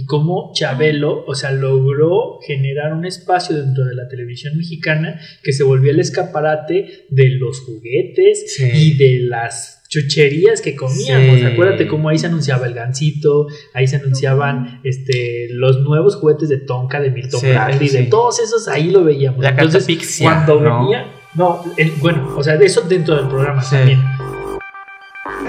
y cómo Chabelo, o sea, logró generar un espacio dentro de la televisión mexicana que se volvió el escaparate de los juguetes Sí. y de las chucherías que comíamos. Sí. Acuérdate cómo ahí se anunciaba el gancito, ahí se anunciaban este, los nuevos juguetes de Tonka, de Milton Sí, Bradley, de todos esos, ahí lo veíamos. La Entonces, cuando ¿no? venía, no, el- bueno, o sea, de eso dentro del programa también.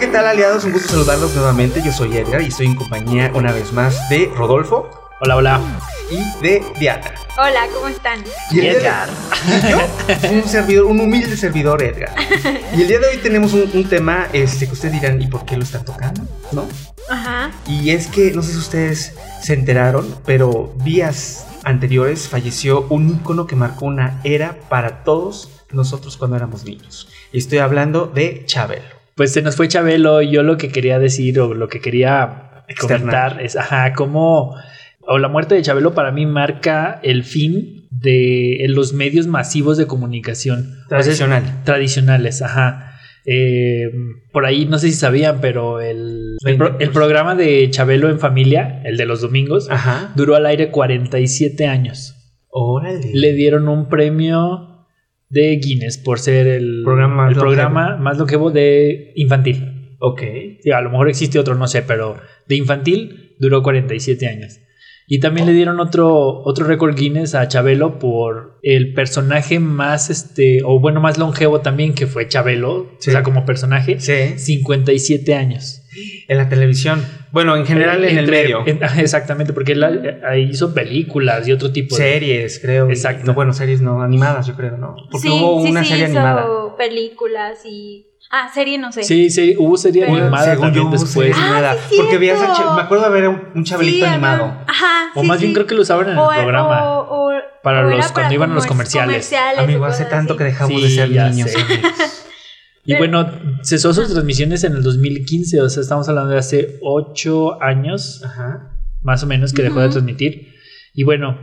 ¿Qué tal aliados? Un gusto saludarlos nuevamente. Yo soy Edgar y estoy en compañía una vez más de Rodolfo Hola, hola. y de Diana. Hola, ¿cómo están? Y Edgar. Yo, un servidor, un humilde servidor Edgar. Y el día de hoy tenemos un, un tema este, que ustedes dirán, ¿y por qué lo están tocando? ¿No? Ajá. Y es que, no sé si ustedes se enteraron, pero días anteriores falleció un ícono que marcó una era para todos nosotros cuando éramos niños. Y estoy hablando de Chabelo. Pues se nos fue Chabelo y yo lo que quería decir o lo que quería Externar. comentar es, ajá, cómo, o la muerte de Chabelo para mí marca el fin de los medios masivos de comunicación. O sea, es- Tradicional. tradicionales, ajá. Eh, por ahí no sé si sabían, pero el, el, pro- el programa de Chabelo en familia, el de los domingos, Ajá. duró al aire 47 años. Órale. Le dieron un premio de Guinness por ser el Programa más el programa más longevo de infantil. Ok. Sí, a lo mejor existe otro, no sé, pero de infantil duró 47 años. Y también le dieron otro, otro récord Guinness a Chabelo por el personaje más, este, o bueno, más longevo también, que fue Chabelo, Sí. o sea, como personaje, Sí. 57 años. En la televisión. Bueno, en general en el Entre- medio. en- exactamente, porque él eh, ahí hizo películas y otro tipo de... series, creo. y- Exacto. no, bueno, series no, animadas, yo creo, ¿no? Porque sí, hubo sí, una sí, serie hizo animada. Películas y... Ah, serie no sé. Sí, sí, hubo serie Pero- animada Según también yo, después. Ah, sí, porque veías a me acuerdo de ver un, un chavalito Sí, animado. Ajá. O sí, más bien creo que lo usaban en el O- programa. o- o- Para o los- cuando iban a los comer- comerciales. Amigo, hace tanto que dejamos Sí, de ser ya niños. Y bueno, cesó sus transmisiones en el 2015, o sea, estamos hablando de hace 8 años, Ajá. más o menos, que dejó de transmitir. Y bueno,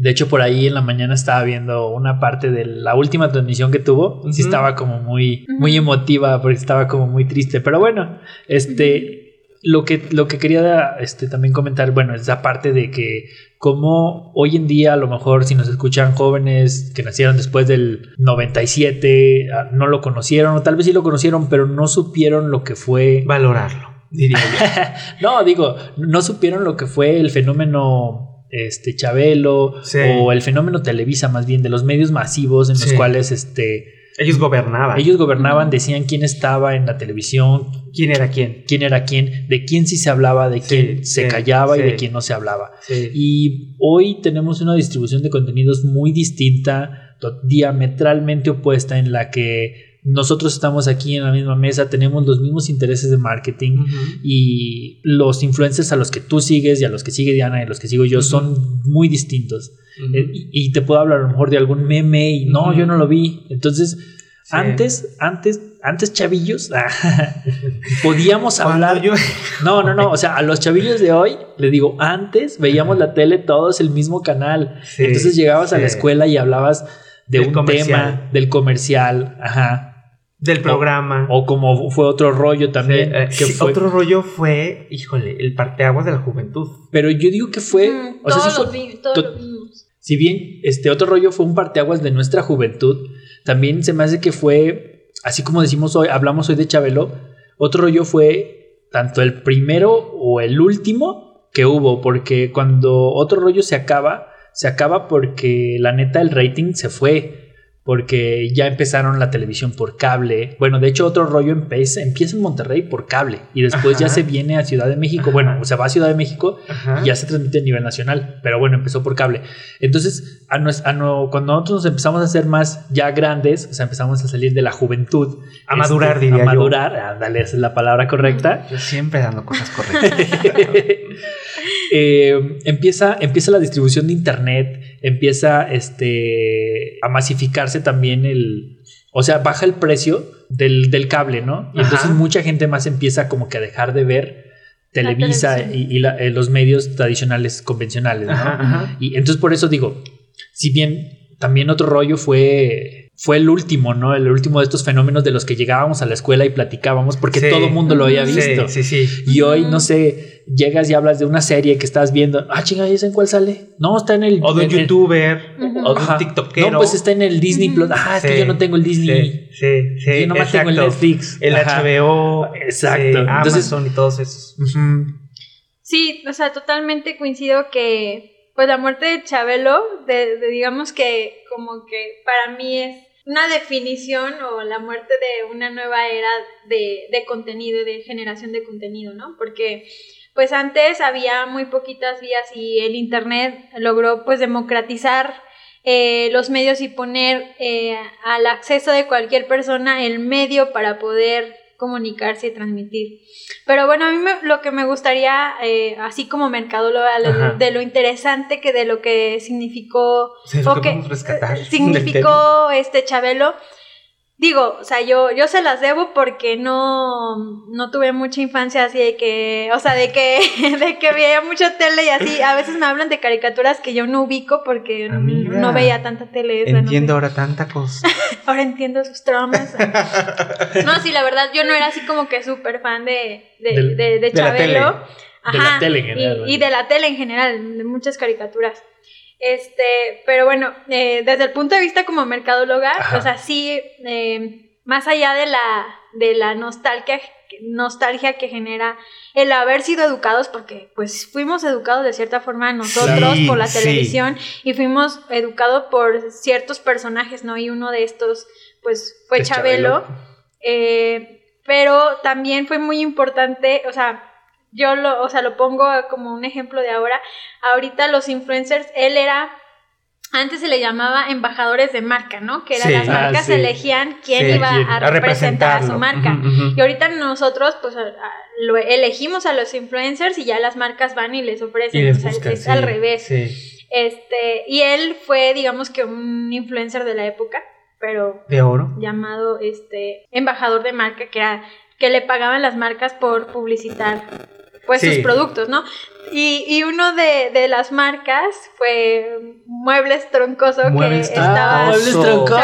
de hecho por ahí en la mañana estaba viendo una parte de la última transmisión que tuvo, sí estaba como muy, muy emotiva, porque estaba como muy triste. Pero bueno, este, lo, que, lo que quería este, también comentar, bueno, es la parte de que como hoy en día a lo mejor si nos escuchan jóvenes que nacieron después del 97, ah, no lo conocieron, o tal vez sí lo conocieron, pero no supieron lo que fue Valorarlo, diría yo. no, digo, no supieron lo que fue el fenómeno este Chabelo Sí. o el fenómeno Televisa más bien de los medios masivos en los Sí. cuales este Ellos gobernaban. ellos gobernaban, decían quién estaba en la televisión, ¿Quién era quién? quién era quién, de quién sí se hablaba, de Sí, quién se callaba y de quién no se hablaba. Y hoy tenemos una distribución de contenidos muy distinta, diametralmente opuesta en la que nosotros estamos aquí en la misma mesa, tenemos los mismos intereses de marketing, y los influencers a los que tú sigues y a los que sigue Diana y a los que sigo yo son muy distintos. Eh, y, y te puedo hablar a lo mejor de algún meme y no, yo no lo vi. Entonces, Sí. antes, antes, antes chavillos, podíamos hablar. yo- No, no, no. O sea, a los chavillos de hoy, le digo, antes veíamos la tele todos el mismo canal. Sí, Entonces llegabas a la escuela y hablabas de Del un comercial. tema, del comercial, ajá. Del programa. O como fue otro rollo también. Sí, eh, que sí, fue- Otro rollo fue, híjole, el parteaguas de la juventud. Pero yo digo que fue. Mm, o sea, todos sí fue- los vi- todos to- lo vimos. si bien este otro rollo fue un parteaguas de nuestra juventud, también se me hace que fue, así como decimos hoy, hablamos hoy de Chabelo, otro rollo fue tanto el primero o el último que hubo, porque cuando otro rollo se acaba, se acaba porque la neta el rating se fue. Porque ya empezaron la televisión por cable. Bueno, de hecho, otro rollo empieza, empieza en Monterrey por cable. Y después ya se viene a Ciudad de México. Ajá. Bueno, o sea, va a Ciudad de México Ajá. y ya se transmite a nivel nacional, pero bueno, empezó por cable. Entonces, a nos- a no- cuando nosotros nos empezamos a ser más ya grandes, o sea, empezamos a salir de la juventud, A madurar, este, diría a yo. madurar, ándale, esa es la palabra correcta. Yo siempre dando cosas correctas. Eh, empieza, empieza la distribución de internet, empieza este, a masificarse también el, o sea, baja el precio del, del cable, ¿no? Y entonces mucha gente más empieza como que a dejar de ver Televisa y, y la- eh, los medios tradicionales convencionales, ¿no? Ajá, ajá. Y entonces por eso digo, si bien también otro rollo fue fue el último, ¿no? El último de estos fenómenos de los que llegábamos a la escuela y platicábamos porque todo el mundo lo había visto. Sí, sí, sí. Y hoy, no sé, llegas y hablas de una serie que estás viendo. Ah, chinga, ¿y en cuál sale? No, está en el. O de un el- youtuber, o de un tiktokero. No, pues está en el Disney Plus. Ah, es que yo no tengo el Disney. Sí, sí, sí. Yo nomás tengo el exacto. Netflix. El Ajá. HBO. Exacto. sí, Entonces- Amazon y todos esos. Sí, o sea, totalmente coincido que pues la muerte de Chabelo, de, de- digamos que como que para mí es una definición o la muerte de una nueva era de, de contenido, de generación de contenido, ¿no? Porque pues antes había muy poquitas vías y el Internet logró pues democratizar eh, los medios y poner eh, al acceso de cualquier persona el medio para poder comunicarse y transmitir. Pero bueno, a mí me- lo que me gustaría, eh, así como mercadóloga, lo- de lo interesante que de lo que significó Sí, o que rescatar tema. significó este Chabelo. Digo, o sea, yo, yo se las debo porque no, no tuve mucha infancia así de que, o sea, de que, de que veía mucha tele y así. A veces me hablan de caricaturas que yo no ubico porque Amiga, no veía tanta tele. no Entiendo ahora tanta cosa. Ahora entiendo sus traumas. No, sí, la verdad, yo no era así como que súper fan de, de, Del- de, de de la tele. Chabelo. De la tele en general, Y, y de la tele en general, de muchas caricaturas. Este, pero bueno, eh, desde el punto de vista como mercadóloga, Ajá. o sea, sí, eh, más allá de la, de la nostalgia, nostalgia que genera el haber sido educados, porque pues fuimos educados de cierta forma nosotros Sí, por la sí. televisión y fuimos educados por ciertos personajes, ¿no? Y uno de estos, pues, fue Chabelo. Chabelo. Eh, pero también fue muy importante, o sea, yo lo, o sea, lo pongo como un ejemplo de ahora. Ahorita los influencers, él era, antes se le llamaba embajadores de marca, ¿no? Que eran Sí. las Ah, marcas sí. elegían quién Sí, iba a, A representar a su marca. Y ahorita nosotros, pues, a- lo elegimos a los influencers y ya las marcas van y les ofrecen. Y les o sea, es al revés. Este, y él fue, digamos que un influencer de la época, pero De oro. llamado este embajador de marca que era que le pagaban las marcas por publicitar pues Sí. sus productos, ¿no? Y, y uno de, de las marcas fue Muebles Troncoso Muebles que estaba muebles Troncoso.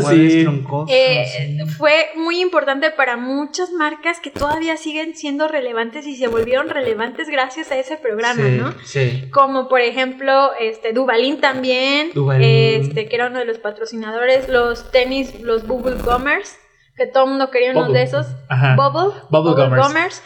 Muebles Sí. eh, sí. fue muy importante para muchas marcas que todavía siguen siendo relevantes y se volvieron relevantes gracias a ese programa, Sí, ¿no? Sí. Como por ejemplo, este Dubalín también, Duvalín. este que era uno de los patrocinadores, los tenis, los Bubble Gummers, que todo el mundo quería unos Bubble. de esos, Ajá. Bubble, Bubble Gummers. Gummers.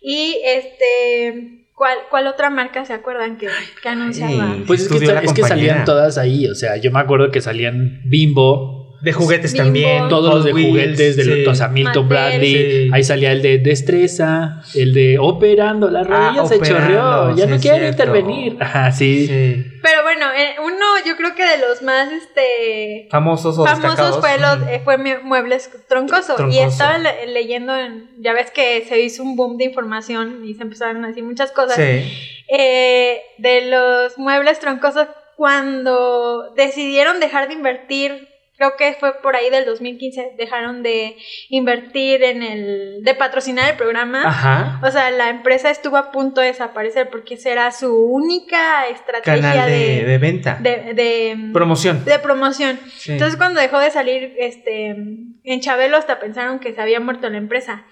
Y este ¿cuál, cuál otra marca se acuerdan que, que anunciaba? Ay. Pues es que, es que salían todas ahí. O sea, yo me acuerdo que salían Bimbo, De juguetes Bimbo. también. todos los de Wheels, juguetes, de sí. los, o sea, Milton. Bradley. Sí. Ahí salía el de destreza, el de operando, la rodilla Ah, se operando, chorreó, ya sí, no cierto. intervenir. Ajá, sí. Sí. Pero bueno, eh, uno yo creo que de los más este Famosos o famosos fue los Ujú. eh, fue Mue- muebles troncoso, y Troncoso. estaba le- leyendo en- ya ves que se hizo un boom de información y se empezaron a decir muchas cosas Sí. eh, de los muebles troncosos cuando decidieron dejar de invertir creo que fue por ahí del 2015 dejaron de invertir en el de patrocinar el programa Ajá. o sea, la empresa estuvo a punto de desaparecer porque esa era su única estrategia Canal de, de, de venta. de, de- Promoción. de promoción. Sí. Entonces cuando dejó de salir este en Chabelo hasta pensaron que se había muerto la empresa.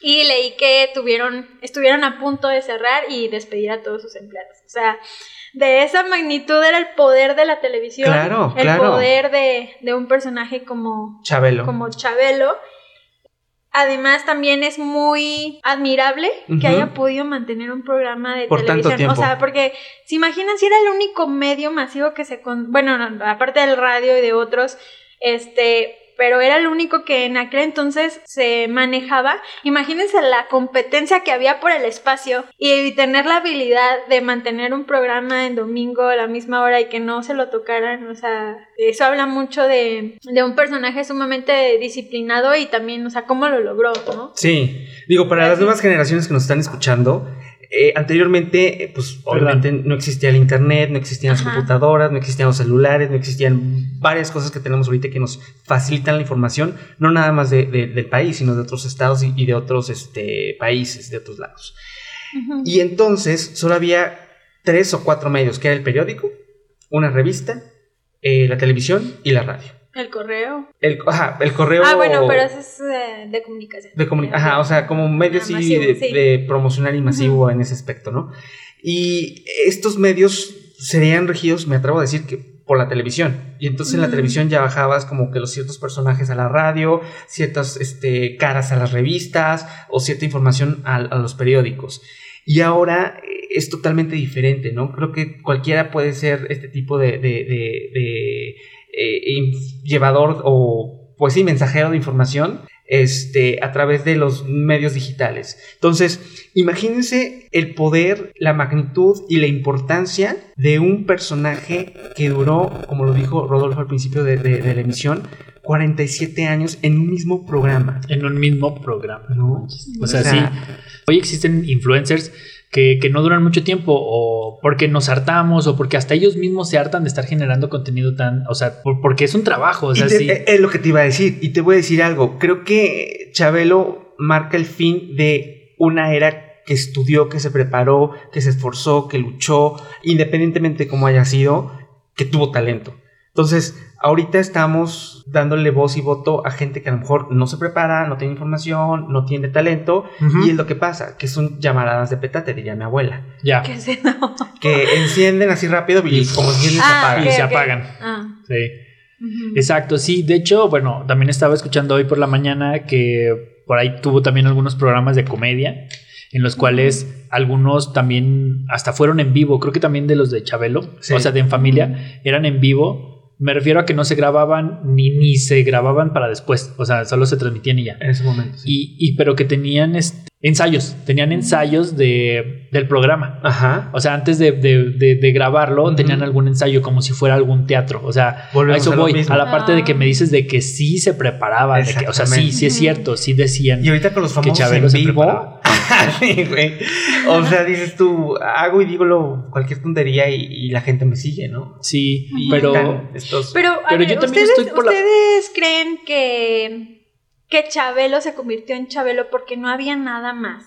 Y leí que tuvieron estuvieron a punto de cerrar y despedir a todos sus empleados. O sea, de esa magnitud era el poder de la televisión, Claro, el claro. poder de, de un personaje como Chabelo. como Chabelo. Además, también es muy admirable que haya podido mantener un programa de Por tanto televisión. tiempo. O sea, porque se imaginan si era el único medio masivo que se. con- Bueno, no, aparte del radio y de otros, este. Pero era el único que en aquel entonces se manejaba. Imagínense la competencia que había por el espacio y tener la habilidad de mantener un programa en domingo a la misma hora y que no se lo tocaran. O sea, eso habla mucho de, de un personaje sumamente disciplinado y también, o sea, cómo lo logró, ¿no? Sí, digo, para las nuevas generaciones que nos están escuchando, eh, anteriormente, eh, pues obviamente no existía el internet, no existían las computadoras, no existían los celulares, no existían varias cosas que tenemos ahorita que nos facilitan la información, no nada más de- de- del país, sino de otros estados y, y de otros este, países, de otros lados. Y entonces solo había tres o cuatro medios, que era el periódico, una revista, eh, la televisión y la radio. El correo. El, ajá, el correo. Ah, bueno, pero eso es eh, de comunicación. De comuni- ajá, o sea, como medio Ah, masivo, de, sí. de promocional y masivo en ese aspecto, ¿no? Y estos medios serían regidos, me atrevo a decir que por la televisión. Y entonces en la televisión ya bajabas como que los ciertos personajes a la radio, ciertas este, caras a las revistas o cierta información a, a los periódicos. Y ahora eh, es totalmente diferente, ¿no? Creo que cualquiera puede ser este tipo de, de, de- de, eh, llevador o, pues sí, mensajero de información este, a través de los medios digitales. Entonces, imagínense el poder, la magnitud y la importancia de un personaje que duró, como lo dijo Rodolfo al principio de, de- de la emisión, 47 años en un mismo programa. En un mismo programa. ¿no? O sea, sí. Hoy existen influencers que, que no duran mucho tiempo o porque nos hartamos o porque hasta ellos mismos se hartan de estar generando contenido tan, o sea, por- porque es un trabajo, o sea, te- sí. eh, Es lo que te iba a decir. Y te voy a decir algo. Creo que Chabelo marca el fin de una era que estudió, que se preparó, que se esforzó, que luchó, independientemente de cómo haya sido, que tuvo talento. Entonces, ahorita estamos dándole voz y voto a gente que a lo mejor no se prepara, no tiene información, no tiene talento, y es lo que pasa, que son llamaradas de petate, diría mi abuela, Ya. Que encienden así rápido y como si se Ah, apagan. Y se apagan. Ah. Sí. Exacto, sí. De hecho, bueno, también estaba escuchando hoy por la mañana que por ahí tuvo también algunos programas de comedia en los cuales algunos también hasta fueron en vivo, creo que también de los de Chabelo, Sí. o sea, de En Familia, eran en vivo. Me refiero a que no se grababan ni, ni se grababan para después, o sea, solo se transmitían y ya. En ese momento. sí. Y, y pero que tenían este, ensayos, tenían ensayos de, del programa. Ajá. O sea, antes de, de- de- de grabarlo, tenían algún ensayo como si fuera algún teatro. O sea, Volvemos a eso a voy. mismo. A la parte de que Ah. me dices de que sí se preparaban. de que- o sea, sí, sí es cierto, sí decían. Y ahorita con los Que famosos Chabelo en se vivo. preparaba. Sí, güey. o sea, dices tú, hago y digo lo, cualquier tontería y, y la gente me sigue, ¿no? Sí, Y pero. estos- Pero, a Pero ver, yo también ¿ustedes, estoy por la- ¿ustedes creen que, que Chabelo se convirtió en Chabelo porque no había nada más?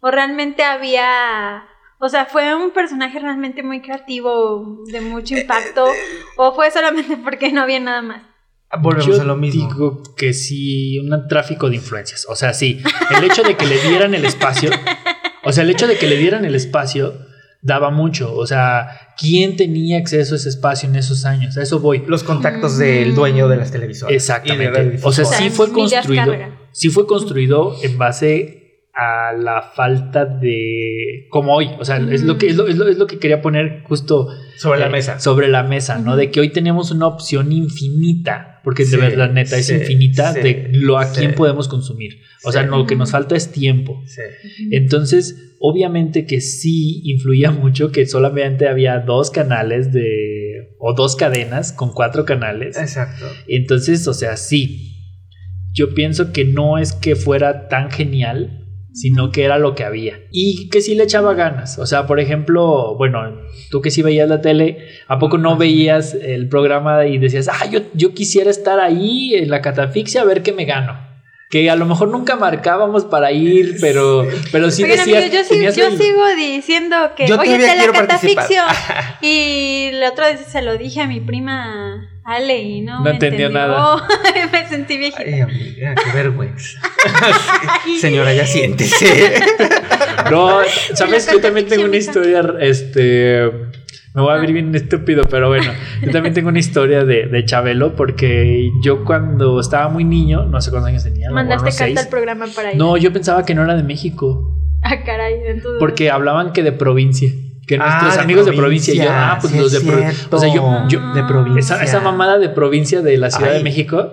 ¿O realmente había... O sea, fue un personaje realmente muy creativo, de mucho Eh, impacto, o fue solamente porque no había nada más. Volvemos yo a lo mismo. digo que sí, un tráfico de influencias. O sea, sí, el hecho de que le dieran el espacio, o sea, el hecho de que le dieran el espacio daba mucho. O sea, ¿quién tenía acceso a ese espacio en esos años? A eso voy. Los contactos Mm. del dueño de las televisoras. de Exactamente. O sea, sí fue construido. Sí fue construido en base a la falta de. como hoy. O sea, es lo que es lo, es lo- es lo que quería poner justo sobre la eh, mesa. Sobre la mesa, ¿no? De que hoy tenemos una opción infinita. Porque Sí, de verdad, neta, es infinita sí, de lo a sí. quién podemos consumir. O sea, Sí. lo que nos falta es tiempo. Sí. Entonces, obviamente que sí influía mucho que solamente había dos canales de. o dos cadenas con cuatro canales. Exacto. Entonces, o sea, sí. Yo pienso que no es que fuera tan genial, sino que era lo que había. Y que sí le echaba ganas. O sea, por ejemplo, bueno, tú que sí veías la tele, ¿a poco no veías el programa y decías, ah, yo, yo quisiera estar ahí en la catafixia a ver qué me gano? Que a lo mejor nunca marcábamos para ir, pero, pero sí Oigan, decías. yo, sí- tenías yo el- sigo diciendo que, Yo oye, te la catafixio. y la otra vez se lo dije a mi prima Ale y no, No me entendió entendió. nada. me sentí viejita. Ay, amiga, qué vergüenza. Señora, ya siéntese. No, sabes, yo también tengo una historia, este, me voy a ver bien estúpido, pero bueno, yo también tengo una historia de, de Chabelo porque yo cuando estaba muy niño, no sé cuántos años tenía, Mandaste carta seis. al programa para ir. No, yo pensaba que no era de México, Ah, caray. Entonces, porque hablaban que de provincia, que Ah, nuestros de amigos de provincia, y yo, provincia, ah, pues sí los de es provincia, o sea, yo, yo Ah. de provincia. esa, esa mamada de provincia de la Ciudad Ay. de México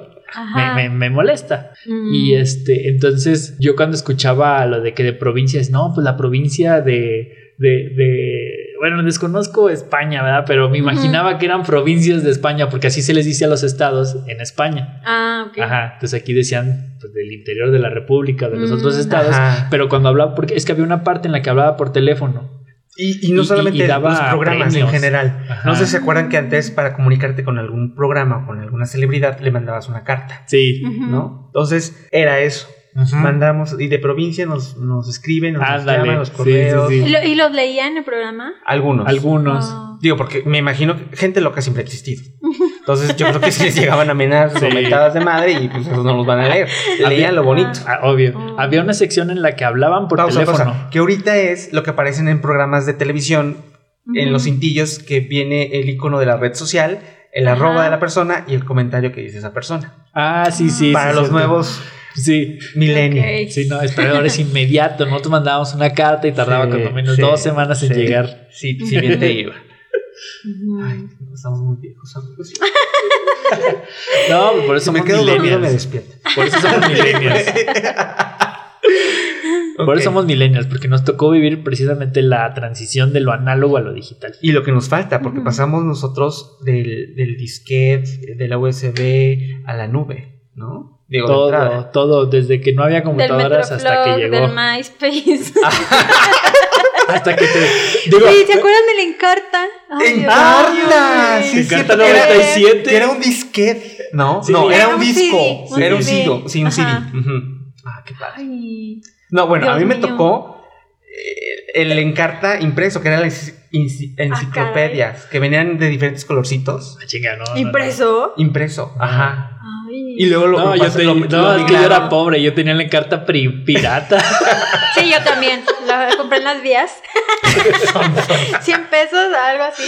me, me- me molesta. Mm. Y este, entonces yo cuando escuchaba lo de que de provincias, no, pues la provincia de, de, de, bueno, desconozco España, ¿verdad? Pero me imaginaba que eran provincias de España, porque así se les dice a los estados en España. Ah, ok. Ajá, entonces aquí decían pues, del interior de la República, de los Mm. otros estados, Ajá. pero cuando hablaba, porque es que había una parte en la que hablaba por teléfono. Y, y no Y- solamente y- y daba los programas premios. en general. Ajá. No sé si se acuerdan que antes para comunicarte con algún programa o con alguna celebridad le mandabas una carta, Sí. ¿no? Entonces era eso. Mandamos, y de provincia nos, nos escriben, nos llaman los sí, correos. sí, ¿Y, lo- y los leía en el programa? Algunos. Algunos. Oh. Digo, porque me imagino que gente loca siempre ha existido. Entonces yo creo que si les llegaban amenazas o mentadas de madre y pues esos no los van a leer. Leían lo bonito. Ah, obvio. Oh. Había una sección en la que hablaban por Pausa, teléfono. pausa. Que ahorita es lo que aparecen en programas de televisión, en los cintillos, que viene el icono de la red social, el Ajá. arroba de la persona y el comentario que dice esa persona. Ah, sí, sí. Para sí, los cierto. nuevos Sí. millennials. Ok. Sí, no, es ahora es inmediato. Nosotros mandábamos una carta y tardaba Sí, cuando menos sí, dos semanas en llegar. Sí, si bien te iba. Ay, no, estamos muy viejos, amigos. No, por eso me somos quedo dormido me despierto. Por eso somos millennials. Por eso somos millennials, porque nos tocó vivir precisamente la transición de lo análogo a lo digital. Y lo que nos falta, porque pasamos nosotros del, del disquete, de la USB a la nube, ¿no? Digo, de Todo, entrada. todo, desde que no había Del computadoras hasta que llegó. del MySpace. Hasta que te. Digo, sí, ¿se acuerdan del Encarta? Ay, Dios ¡Encarta! mío. Sí, Encarta cierto, que era- 97. Que era un disquete, ¿no? Sí. no, era, Era un un disco. CD, un era un CD. CD. Sí, un CD. Ajá. Ujú. Ah, qué padre. Ay. No, bueno, a mí me tocó eh, el Encarta impreso, que eran las Ah, enciclopedias, que venían de diferentes colorcitos. Ah, chinga, no, no, no. ¿Impreso? Impreso, ajá. Ay. Y luego lo No, yo, te- lo- no, lo es que yo era pobre, yo tenía la carta pri- pirata. Sí, yo también. La compré en las vías. 100 pesos, algo así.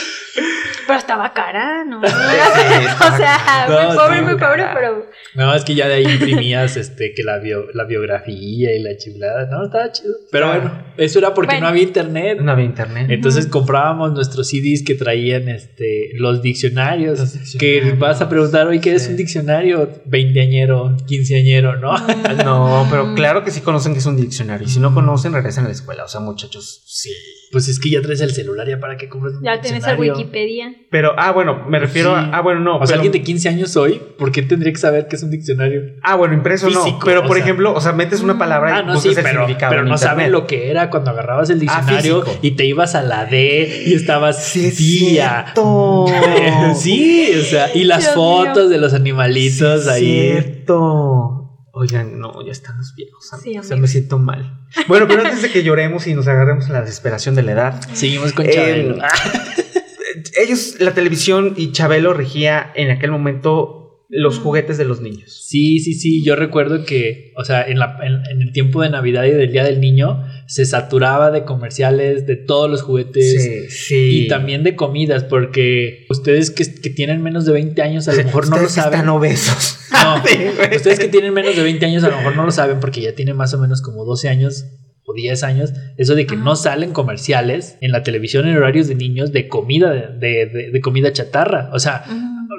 Pero estaba cara, ¿no? o sea, No, muy pobre, muy pobre, pero. No, es que ya de ahí imprimías este, que la, bio- la biografía y la chiflada. No, estaba chido. Pero Ah. bueno, eso era porque Bueno. no había internet. No había internet. Entonces comprábamos nuestros CDs que traían este, los diccionarios. Los Que vas a preguntar, hoy ¿qué es un diccionario? Veinteañero, quinceañero, ¿no? No, pero claro que sí conocen que es un diccionario. Y si no conocen, regresan a la escuela. O sea, muchachos, sí. Pues es que ya traes el celular, ¿ya para qué compras un Ya tienes el diccionario? Wikipedia. Pero, ah, bueno, me refiero Sí. a. Ah, bueno, no. O sea, pero- alguien de 15 años hoy, ¿por qué tendría que saber qué es un diccionario? Ah, bueno, impreso no. Físico, Pero, o por sea. ejemplo, o sea, metes una palabra y Ah, no, buscas sí, el pero, significado. pero no saben lo que era cuando agarrabas el diccionario físico. y te ibas a la D y estabas Sí, es cierto. sí, o sea, y las Dios fotos mío. de los animalitos Sí, ahí. Cierto. Oigan, no, ya estamos viejos. Sí, o sea, me siento mal. Bueno, pero antes de que lloremos y nos agarremos en la desesperación de la edad, Seguimos con Eh, Chabelo. ellos, la televisión y Chabelo regía en aquel momento los juguetes de los niños. Sí, sí, sí. Yo recuerdo que, o sea, en, la, en, en el tiempo de Navidad y del Día del Niño, se saturaba de comerciales de todos los juguetes. Sí, sí. Y también de comidas, porque ustedes que, que tienen menos de 20 años a lo mejor no lo saben. Están obesos. No, ustedes que tienen menos de 20 años a lo mejor no lo saben porque ya tienen más o menos como 12 años o 10 años. Eso de que no salen comerciales en la televisión en horarios de niños de comida, de, de- de comida chatarra. O sea.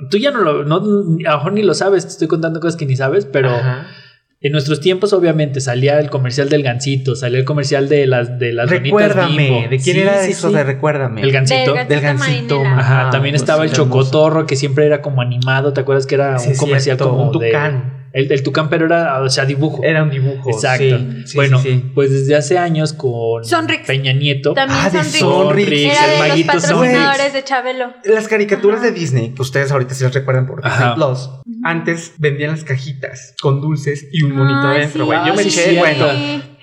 Tú ya no lo, no, a lo mejor ni lo sabes, te estoy contando cosas que ni sabes, pero Ajá. en nuestros tiempos obviamente salía el comercial del gansito, salía el comercial de las, de las Recuérdame. Bimbo. ¿De quién Sí, era sí, eso sí. de Recuérdame? El gansito. Del Del gancito. Ajá, Ah, también pues, estaba el hermoso. chocotorro que siempre era como animado, ¿te acuerdas que era Sí, un comercial cierto, como un de-. El, el tucán, pero era, o sea, dibujo. Era un dibujo. Exacto. sí, sí, bueno, sí, sí. pues desde hace años con Sonrix. Peña Nieto. También Ah, de Sonrix. Sonrix. Sonrix, Era el de los maguito patrocinadores Sonrix. de Chabelo. Las caricaturas Ajá. de Disney, que ustedes ahorita sí las recuerdan por Disney. Plus, antes vendían las cajitas con dulces y un monito Ay, adentro, sí. güey. Yo Ah, me sí, eché, bueno,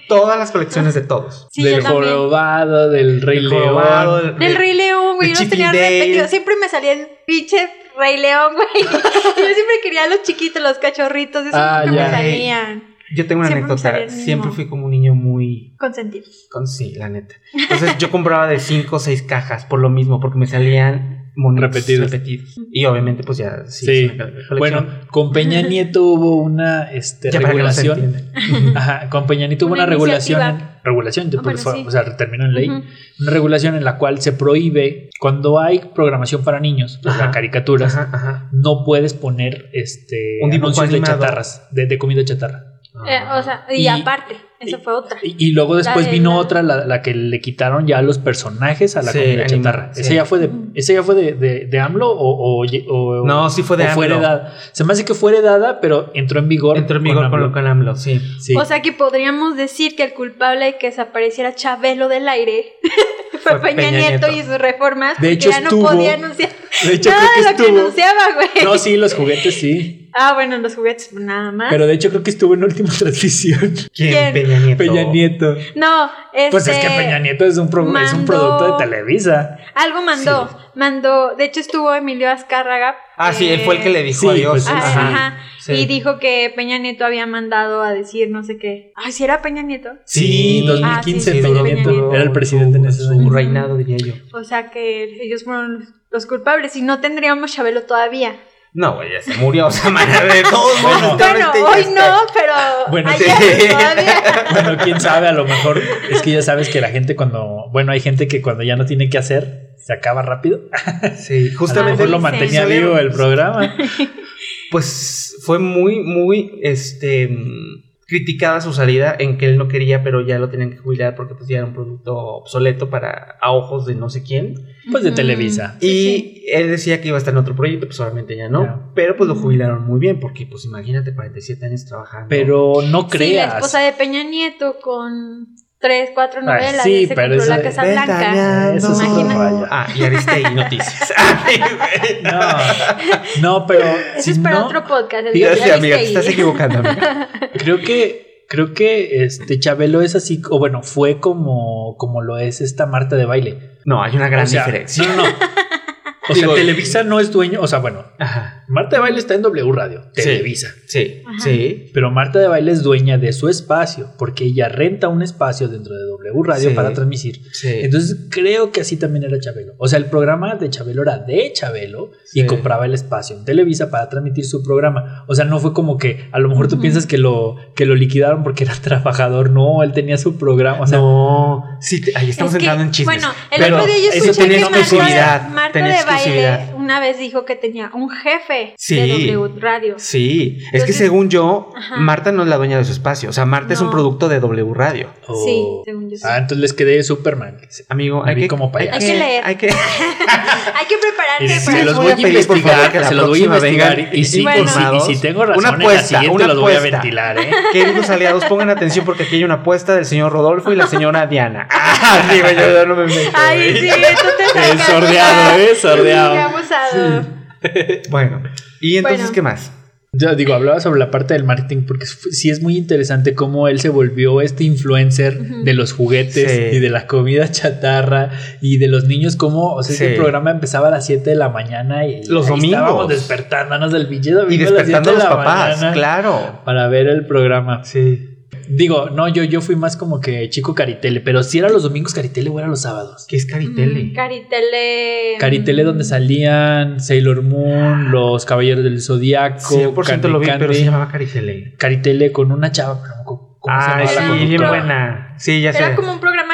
todas las colecciones de todos. Sí, del jorobado, del Rey El León. el- Del Rey León, güey. Yo los tenía repetidos. Siempre me salía el pinche Rey León, güey. Yo siempre quería a los chiquitos, los cachorritos. Eso Ah, ya. me salían Yo tengo una Siempre anécdota. Siempre fui como un niño muy. consentidos. Con, sí, la neta. Entonces yo compraba de 5 o 6 cajas por lo mismo, porque me salían monitos Repetidos. repetidos. Y obviamente, pues ya. Sí. Sí. es una colección. Bueno, con Peña Nieto hubo una este, Ya no regulación. Ajá, con Peña Nieto hubo Una una, regulación. En, regulación, porque bueno, fue- sí. o sea, terminó en ley. Una regulación en la cual se prohíbe cuando hay programación para niños, o sea, Ajá. caricaturas, Ajá, ajá. no puedes poner este Un anuncios de chatarras, de, de comida chatarra. Eh, o sea, y, Y- aparte, eso y- fue otra. Y, y luego después de vino la- otra, la, la que le quitaron ya los personajes a la Sí, comida chatarra. sí. ¿Esa ya fue de, esa ya fue de, de, de AMLO o, o- o- No, sí fue de o fue AMLO. heredada? Se me hace que fue heredada, pero entró en vigor. Entró en vigor con, AMLO. con AMLO, sí. Sí. O sea que podríamos decir que el culpable de que desapareciera Chabelo del aire fue, Fue Peña, Peña Nieto, Nieto. y sus reformas. De hecho, ya estuvo- no podía anunciar de hecho, nada creo de que lo que estuvo. anunciaba, güey. No, sí, los juguetes sí. Ah, bueno, los juguetes, nada más. Pero de hecho creo que estuvo en última transmisión. ¿Quién? ¿Quién? Peña Nieto. Peña Nieto. no, este, Pues es que Peña Nieto es un, pro- es un producto de Televisa. Algo mandó, mandó, de hecho estuvo Emilio Azcárraga. Ah, sí, él fue el que le dijo Sí, adiós. pues, Ah, Ajá. ajá. Sí. Y dijo que Peña Nieto había mandado a decir no sé qué. Ay, si era Peña Nieto. Sí, Sí. 2015 Ah, sí, sí, Peña Peña Nieto. Nieto. Era el presidente en ese su año. reinado, diría yo. O sea que ellos fueron los culpables y no tendríamos Chabelo todavía. No, güey, ya se murió. O sea, de todos modos, Bueno. Hoy está. no, pero Bueno, ayer sí. todavía. Bueno, quién sabe, a lo mejor es que ya sabes que la gente cuando, bueno, hay gente que cuando ya no tiene que hacer, se acaba rápido. Sí, A lo justamente mejor lo mantenía sí. vivo el programa. pues fue muy, muy, este, criticada su salida en que él no quería, pero ya lo tenían que jubilar porque pues ya era un producto obsoleto para a ojos de no sé quién. Pues de. Televisa. Sí, y sí. él decía que iba a estar en otro proyecto, pues obviamente ya no. Pero pues lo jubilaron muy bien porque pues imagínate 47 años trabajando. Pero no Sí, la creas. esposa de Peña Nieto con tres, cuatro Ah, novelas. sí, se pero eso- la Casa Blanca. Eso es otro. Ah, y Aristegui Noticias. No, no, pero Eso si es para no, otro podcast. el amiga, te estás equivocando. amiga. creo que creo que este Chabelo es así, o bueno, fue como como lo es esta Marta de baile. No, hay una gran O sea, diferencia. No, no. no. O sea, Televisa no es dueño, o sea, bueno, Ajá. Marta de baile está en W Radio. Televisa. Sí, sí. Pero Marta de Baile es dueña de su espacio, porque ella renta un espacio dentro de W Radio Sí. para transmitir. Sí. Entonces creo que así también era Chabelo. O sea, el programa de Chabelo era de Chabelo Sí. y compraba el espacio en Televisa para transmitir su programa. O sea, no fue como que a lo mejor tú piensas que lo, que lo liquidaron porque era trabajador. No, él tenía su programa. O sea, no, sí, te- ahí estamos Es que, entrando en chismes. Bueno, el Pero otro día yo eso escuché tenía que exclusividad, Marta, Marta tenía de exclusividad. Baile una vez dijo que tenía un jefe Sí. de W Radio. Sí, es que según yo, Ajá. Marta no es la dueña de su espacio. O sea, Marta es un producto de W Radio. o- Sí, según yo sí. Ah, entonces les quedé Superman. Amigo, hay vi que, como payaso. Hay que leer. Hay que, Hay que prepararse se para los voy a investigar, que la se los voy a investigar. Y si, Bueno. y si- y si tengo razón, Una en la apuesta, siguiente una los voy a apuesta. ventilar, ¿eh? queridos aliados, pongan atención porque aquí hay una apuesta del señor Rodolfo y la señora Diana. Ah, digo, yo, yo no me meto. Ay, sí, tú te. Es sordeado, ¿eh? Sordeado. Bueno, y entonces, Bueno. ¿qué más? Yo digo, hablaba sobre la parte del marketing porque sí es muy interesante cómo él se volvió este influencer de los juguetes Sí. y de la comida chatarra y de los niños, como, o sea, Sí. este programa empezaba a las 7 de la mañana y Los domingos. estábamos despertándonos del pinche domingo Y a las despertando a 7 los de la papás, mañana claro. para ver el programa. Sí. Digo, no, yo, yo fui más como que chico Caritele, pero si era los domingos Caritele o era los sábados. ¿Qué es Caritele? Mm, Caritele. Caritele donde salían Sailor Moon, los Caballeros del Zodiaco, 100% lo vi, Candy pero se Candy. llamaba Caritele. Caritele con una chava, pero no, ¿cómo cómo se Ah, llamaba la sí, bien buena. Sí, ya sé. Era como un programa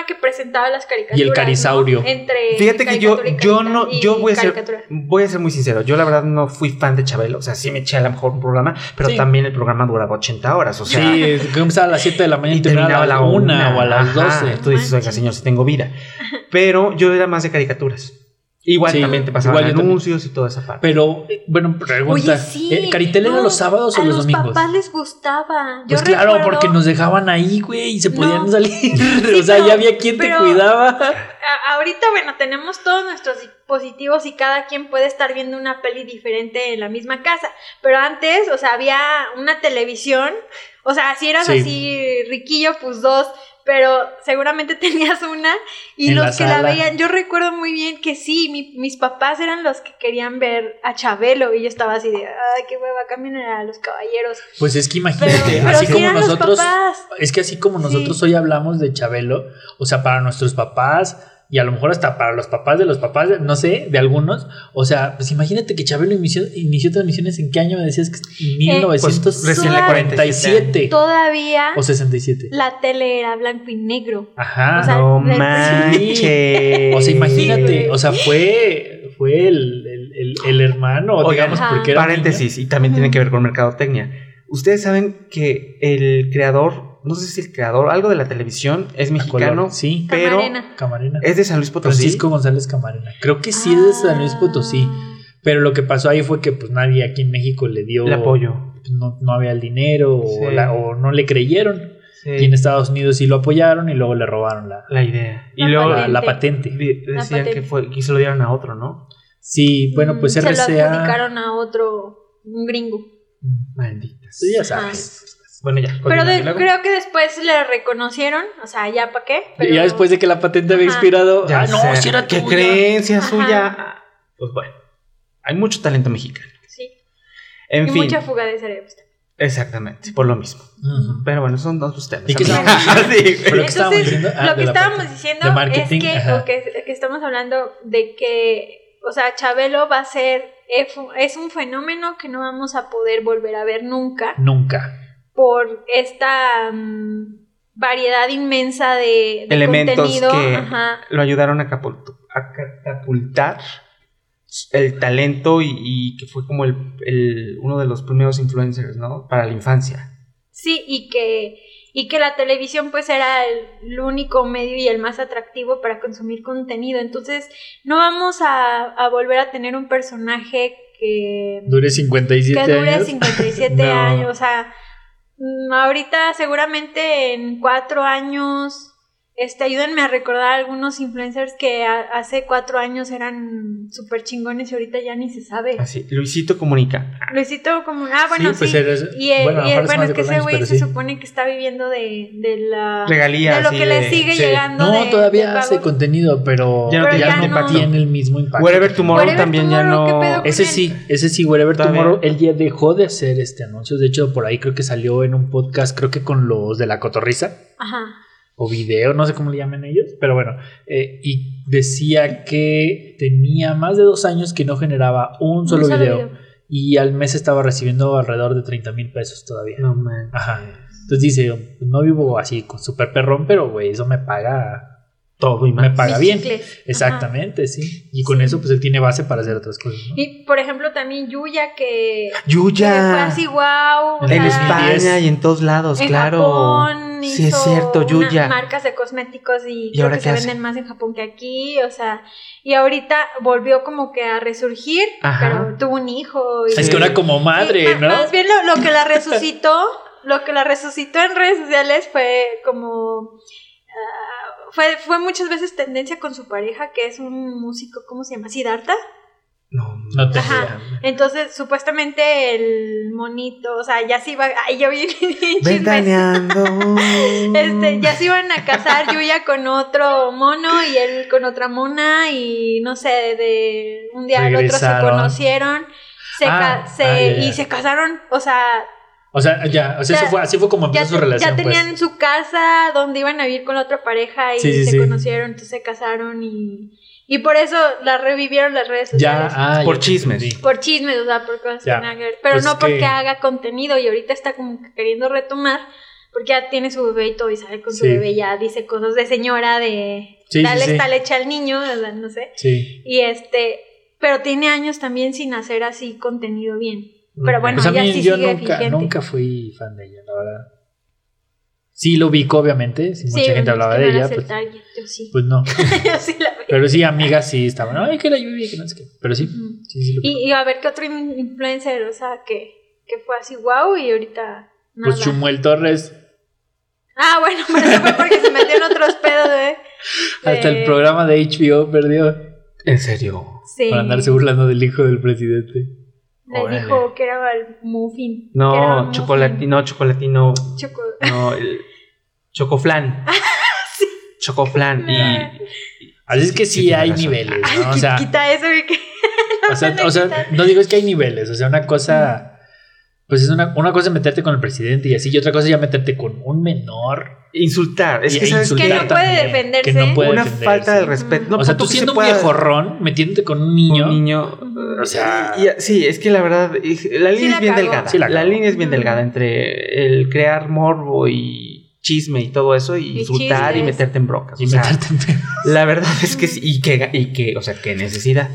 presentaba las caricaturas. Y el ¿no? Carisaurio. Entre Fíjate que yo, yo no, yo voy a ser, voy a ser muy sincero. Yo la verdad no fui fan de Chabelo. O sea, sí me eché a lo mejor un programa, pero Sí. también el programa duraba 80 horas. O sea, Sí, empezaba a las 7 de la mañana y y terminaba a la 1 o a las Ajá. 12. Tú dices, oiga, señor, si tengo vida. Pero yo era más de caricaturas. Igual Sí, también te pasaban igual también. anuncios y toda esa parte. Pero, eh, bueno, pregunta. Oye, sí. eh, ¿Caritele era No, los sábados o a los los domingos? papás les gustaba. Yo Pues claro, recuerdo- porque nos dejaban ahí, güey, y se No. podían salir. o sea, ya había quien te cuidaba. A- ahorita, bueno, tenemos todos nuestros dispositivos y cada quien puede estar viendo una peli diferente en la misma casa. Pero antes, o sea, había una televisión. O sea, si eras Sí. así riquillo, pues dos. Pero seguramente tenías una. Y En los la que la veían, yo recuerdo muy bien que sí, mi- mis papás eran los que querían ver a Chabelo. Y yo estaba así de, ay, qué hueva, cambien a los caballeros. Pues es que imagínate, pero así sí como nosotros. Es que así como Sí. nosotros hoy hablamos de Chabelo, o sea, para nuestros papás y a lo mejor hasta para los papás de los papás, no sé, de algunos, o sea, pues imagínate que Chabelo inició, inició transmisiones en qué año me decías que en Pues, recién la 1947 Todavía o 67. la tele era blanco y negro. Ajá. o sea, no manches. O sea, imagínate, o sea, fue, fue el, el- el- el hermano, digamos, Ajá. porque era Paréntesis, y también tiene que ver con mercadotecnia. Ustedes saben que el creador, no sé si el creador, algo de la televisión, es mexicano, Sí, pero Camarena. Camarena. es de San Luis Potosí. Francisco González Camarena. Creo que sí es de San Luis Potosí. Pero lo que pasó ahí fue que pues nadie aquí en México le dio El apoyo. pues, No, no había el dinero o, Sí. la- o no le creyeron. Sí, Y en Estados Unidos sí lo apoyaron y luego le robaron la, la idea. Y La luego la, la patente. decían patente. que, fue, que se lo dieron a otro, ¿no? Sí, bueno, pues Mm, Se lo RCA. adjudicaron a otro, un gringo. Malditas. Tú ya sabes. Bueno, ya. Pero de- creo que después le reconocieron, o sea, ya para qué. Y Pero... ya después de que la patente había Ajá. inspirado. Ya ah, no, sé. si era ¿Qué tuya. creencia Ajá. suya? Pues bueno, hay mucho talento mexicano. Sí. En y fin, mucha fuga de cerebros. exactamente, por lo mismo. Pero bueno, son dos temas. ¿Y qué? Sí. Pero- ¿qué estábamos Entonces, diciendo? Ah, lo que estábamos diciendo marketing, es que, o que, que estamos hablando de que, o sea, Chabelo va a ser, es un fenómeno que no vamos a poder volver a ver nunca Nunca. Por esta mm, variedad inmensa de, de Elementos contenido. que Ajá. lo ayudaron a, catapultar el talento y, y que fue como el, el- uno de los primeros influencers, ¿no? Para la infancia. Sí, y que, y que la televisión pues era el, el único medio y el más atractivo para consumir contenido. Entonces, no vamos a, a volver a tener un personaje que, Dure 57 que dure años. 57 No. años. O sea, ahorita seguramente en cuatro años, este, ayúdenme a recordar algunos influencers que a- hace cuatro años eran súper chingones y ahorita ya ni se sabe. Así, Luisito comunica. Luisito como, ah, bueno, sí. pues eres- y eh, bueno, y, eh, bueno, es que ese güey pero se sí. supone que está viviendo de, de la... Regalías. de lo sí, que le sigue Sí. llegando No, de- todavía de hace contenido, pero Ya no ya, tiene no, impacto. tiene el mismo impacto. Wherever Tomorrow Wherever también ya Tomorrow, ¿qué pedo no. Ese él? sí, ese sí, Wherever. Tomorrow, él ya dejó de hacer este anuncios. De hecho, por ahí creo que salió en un podcast, creo que con los de la cotorriza, Ajá. O video, no sé cómo le llaman ellos, pero bueno, eh, y decía que tenía más de dos años que no generaba un solo, solo video, video. y al mes estaba recibiendo alrededor de 30 mil pesos todavía. No, man. Ajá. Entonces dice, no vivo así con súper perrón, pero güey, eso me paga, Todo y me paga Mis bien. chicles. Ajá. Exactamente, sí. Y con Sí. eso pues él tiene base para hacer otras cosas. ¿no? Y por ejemplo también Yuya que, que fue Yuya. así wow. En España y en todos lados, en claro. Japón sí, es cierto, Yuya. marcas de cosméticos y, ¿Y creo ahora que qué se hace? venden más en Japón que aquí, o sea, y ahorita volvió como que a resurgir, Ajá. pero tuvo un hijo. Y, Es que ahora como madre, ma- ¿no? Más bien lo, lo que la resucitó, lo que la resucitó en redes sociales fue como ah, fue, fue muchas veces tendencia con su pareja, que es un músico, ¿cómo se llama? Siddhartha. No, No te Ajá. Entonces, supuestamente el monito, o sea, ya se iba, ay, yo vi. Este, ya se iban a casar Yuya con otro mono y él con otra mona y no sé, de un día al otro se conocieron se Ah, ca- se- ah, y se casaron, o sea, O sea, ya, o sea, Ya- eso fue, así fue como ya, empezó su relación. ya tenían pues. su casa donde iban a vivir con la otra pareja y Sí, sí, se sí. conocieron, entonces se casaron y, y por eso la revivieron las redes Ya, sociales. ah, Por ya chismes. entendí. Por chismes, o sea, por cosas Ya. que. Pero Pues no que- porque haga contenido y ahorita está como que queriendo retomar, porque ya tiene su bebé y todo y sale con su Sí. bebé, ya dice cosas de señora, de dale sí. esta leche al niño, o sea, no sé. Sí. Y este, pero tiene años también sin hacer así contenido bien. Pero bueno, Pues a mí sí yo sigue nunca, vigente. nunca fui fan de ella, la verdad. Sí lo ubico, obviamente. Sí, mucha gente hablaba de ella. Pues, yo sí. pues no. yo sí la vi. Pero sí, amigas sí estaban. Ay, que la lluvia, que no sé qué. Pero sí, Ujú. sí, sí lo ubico. Y, y a ver qué otro in- influencer, o sea, que, que fue así wow y ahorita nada. Pues Chumuel Torres, Ah, bueno, pero eso fue porque se metió en otros pedos, ¿eh? hasta el programa de HBO perdió En serio. Sí. por andarse burlando del hijo del presidente. Le Órale. dijo que era el muffin. era No, un chocolatino, no, chocolatino. muffin. Choco- No, el chocoflan. Chocoflan. Y, Así es que sí, Sí, hay razón. niveles, Ay, ¿no? O qui- sea, quita eso que- o sea, o sea, no digo es que hay niveles. O sea, una cosa, pues es una, una cosa es meterte con el presidente y así, y otra cosa es ya meterte con un menor. insultar. Es y- que, ¿sabes qué? Que no puede también, defenderse. Que no puede Una defenderse. falta de respeto. No, o sea, tú que se siendo un pueda- viejorrón, metiéndote con un niño. Un niño. O sea- y- y- sí, es que la verdad, la línea la es bien delgada. Sí la línea es bien delgada entre el crear morbo y chisme y todo eso, y Y insultar y meterte en brocas. Y o sea, meterte en la verdad es que sí, y que, y que, o sea, qué necesidad.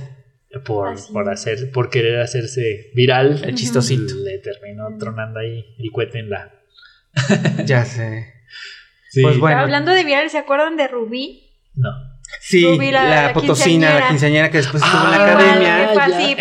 Por, por hacer, por querer hacerse viral. El chistosito. Le terminó tronando ahí el cohete en la. Ya sé. Sí. Pues bueno. Hablando de viral, ¿se acuerdan de Rubí? No. Sí, Rubí, la- la, la potosina, quinceañera. la quinceañera que después estuvo en la Ah, academia.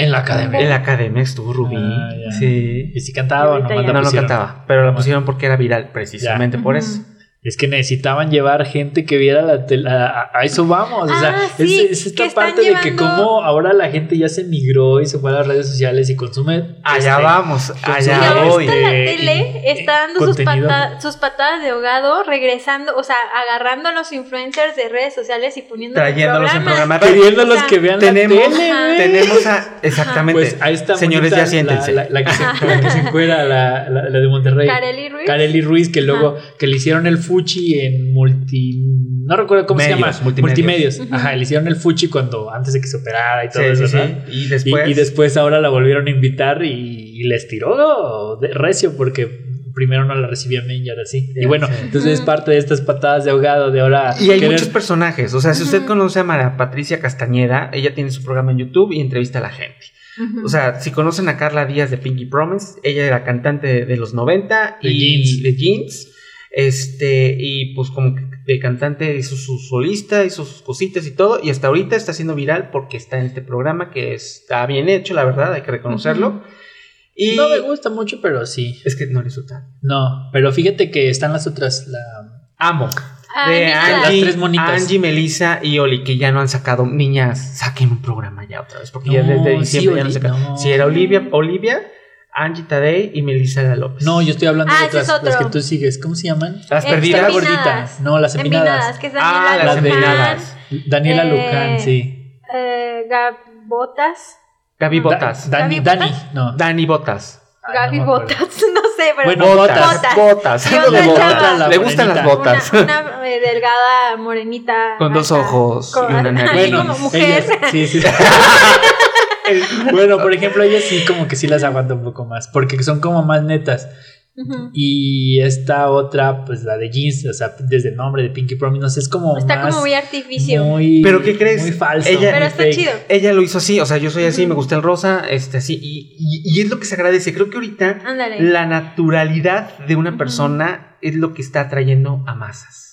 En la academia. En la academia estuvo Rubí. Ah, sí. Y si cantaba, No, no pusieron. cantaba, pero la pusieron porque era viral, precisamente Ya. por eso. Es que necesitaban llevar gente que viera la tele. A, a eso vamos. o sea, Ah, es, sí, es que esta parte de que llevando- como ahora la gente ya se migró y se fue a las redes sociales y consume. Allá este, vamos, allá voy. este, la y- tele está dando sus, pata- sus patadas de ahogado, regresando, o sea, agarrando a los influencers de redes sociales y poniéndolos Trayéndolos en programa. Queriéndolos O sea, que vean Tenemos, la tele, Ajá. tenemos a. Exactamente. Pues ahí está. Señores, bonita ya siéntense. La, la- la que, se, la que se encuera, la, la- la de Monterrey. Kareli Ruiz. Kareli Ruiz, que luego que le hicieron el fuchi en multi. No recuerdo cómo se llama. multimedios. Ajá, le hicieron el fuchi cuando antes de que se operara y todo Sí, eso, sí, ¿verdad? sí. Y después. Y, después ahora la volvieron a invitar y, y les tiró de recio porque primero no la recibían bien y ahora sí. Y bueno, entonces es parte de estas patadas de ahogado de ahora. Y hay querer- muchos personajes. O sea, si usted conoce a María Patricia Castañeda, ella tiene su programa en YouTube y entrevista a la gente. O sea, si conocen a Carla Díaz de Pinky Promise, ella era cantante de, de los 90 De y Jeans. de jeans. Este, y pues como que de cantante hizo su solista, hizo sus cositas y todo, y hasta ahorita está siendo viral porque está en este programa que está bien hecho, la verdad, hay que reconocerlo. Y No me gusta mucho, pero sí. es que no le tan. No, pero fíjate que están las otras. La... Amo. Ah, de Las Angie, tres monitas. Angie, Melissa y Oli, que ya no han sacado. Niñas, saquen un programa ya otra vez, porque ya desde diciembre sí, ya no sacan. no. Si era Olivia, Olivia, Angie Tadei y Melissa de López. No, yo estoy hablando Ah, de ese otras, las que tú sigues. ¿Cómo se llaman? Las Eh, perdidas. Empinadas. gordita. No, las empinadas. Que es Daniela Ah, las empinadas. Daniela Eh, Luján, sí. eh, Gabotas. Gaby Da- Botas. Dani, ¿Gaby Dani, Botas? no. Dani Botas. Gaby no. Botas, no sé, pero Bueno, botas. botas. Botas. Otra botas. Le gustan las botas. Una, una, eh, delgada, morenita. Con dos ojos con- y una nariz. así Bueno, como mujer. ellas- sí, sí. bueno, por ejemplo, ellas sí como que sí las aguanto un poco más, porque son como más netas. Y esta otra, pues la de jeans, o sea, desde el nombre de Pinky Promise, no sé, es como Está más como muy artificio. muy- ¿Pero qué crees? Muy falso. Ella- muy pero está fake. chido. Ella lo hizo así, o sea, yo soy así, me gusta el rosa, este, así, y, y- y es lo que se agradece. Creo que ahorita Ándale. la naturalidad de una persona es lo que está atrayendo a masas,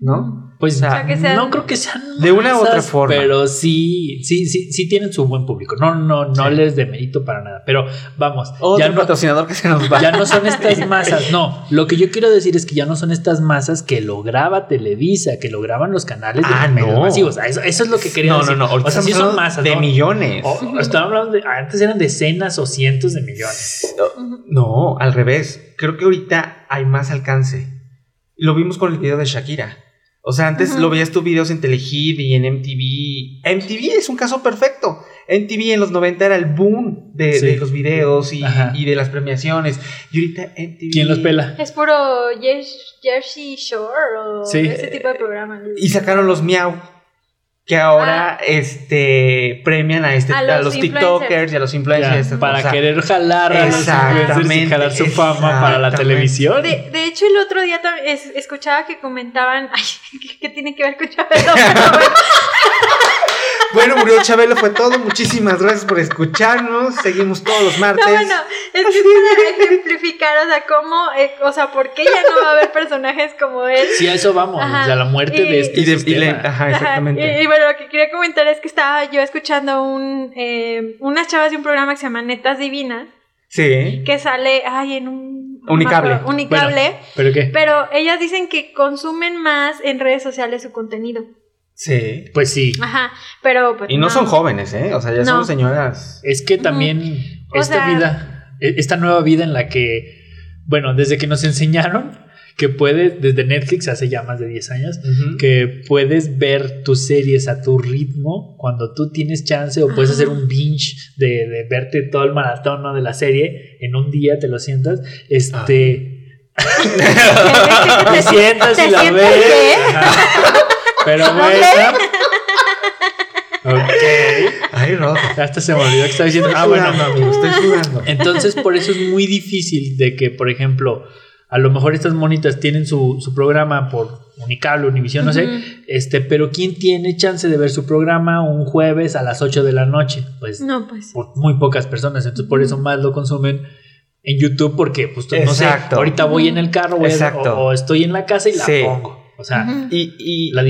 ¿no? Pues O sea, O sea, que sean- no creo que sean De una u otra forma. Pero sí, sí, sí, sí tienen su buen público. No, no, no Sí. les demerito para nada. Pero vamos, Otro ya no, patrocinador que se nos va. ya no son estas masas. No, lo que yo quiero decir es que ya no son estas masas que lograba Televisa, que lograban los canales de Ah, los no. masivos. Eso, eso es lo que quería no, decir. no, no, ahorita O sea, sí son masas. de ¿no? millones. O- o estaba hablando de, antes eran decenas o cientos de millones. No, al revés. Creo que ahorita hay más alcance. Lo vimos con el video de Shakira. O sea, antes lo veías tus videos en Telehit y en MTV. MTV es un caso perfecto. MTV en los 90 era el boom de, Sí. de los videos y, de las premiaciones. Y ahorita MTV. ¿Quién los pela? Es puro Jersey Shore o Sí. ese tipo de programa. Y sacaron los Miau. Que ahora este, premian a, este, A a, los. TikTokers y a los Ya, influencers. para o sea, querer jalar a los influencers y Exactamente, jalar su fama para la televisión. De, de hecho, el otro día también es- escuchaba que comentaban. Ay, ¿qué, qué tiene que ver con Chabelo? Bueno, murió Chabelo, fue todo. Muchísimas gracias por escucharnos. Seguimos todos los martes. no, bueno, es que para ejemplificar, o sea, cómo, eh, o sea, ¿por qué ya no va a haber personajes como él? Sí, a eso vamos. Ajá. O sea, la muerte Y- de este Y de- le- ajá, Ajá, exactamente. Y, y bueno, lo que quería comentar es que estaba yo escuchando un, eh, unas chavas de un programa que se llama Netas Divinas, Sí. que sale, ay, en un... Unicable. Unicable. Bueno, ¿Pero qué? Pero ellas dicen que consumen más en redes sociales su contenido. Sí. Pues sí. Ajá, pero pues Y no, son jóvenes, ¿eh? O sea, ya No. son señoras. Es que también esta sea- vida, e- esta nueva vida en la que, bueno, desde que nos enseñaron que puedes, desde Netflix hace ya más de 10 años, que puedes ver tus series a tu ritmo cuando tú tienes chance o puedes Ajá. hacer un binge de, de verte todo el maratón ¿no? de la serie en un día, te lo sientas, este... Te Te sientas y ¿Te la ves. Pero bueno. Ok. Ay, Rod. Hasta se me olvidó que estaba diciendo. Estoy Ah, bueno. sudando, amigo, estoy sudando. Entonces, por eso es muy difícil de que, por ejemplo, a lo mejor estas monitas tienen su, su programa por Unicable, Univisión, no sé, este, pero ¿quién tiene chance de ver su programa un jueves a las 8 de la noche? Pues No, pues. por muy pocas personas, entonces por eso más lo consumen en YouTube porque pues no sé, ahorita voy en el carro voy a- Exacto. o, o estoy en la casa y la Sí. pongo. O sea. Y, y la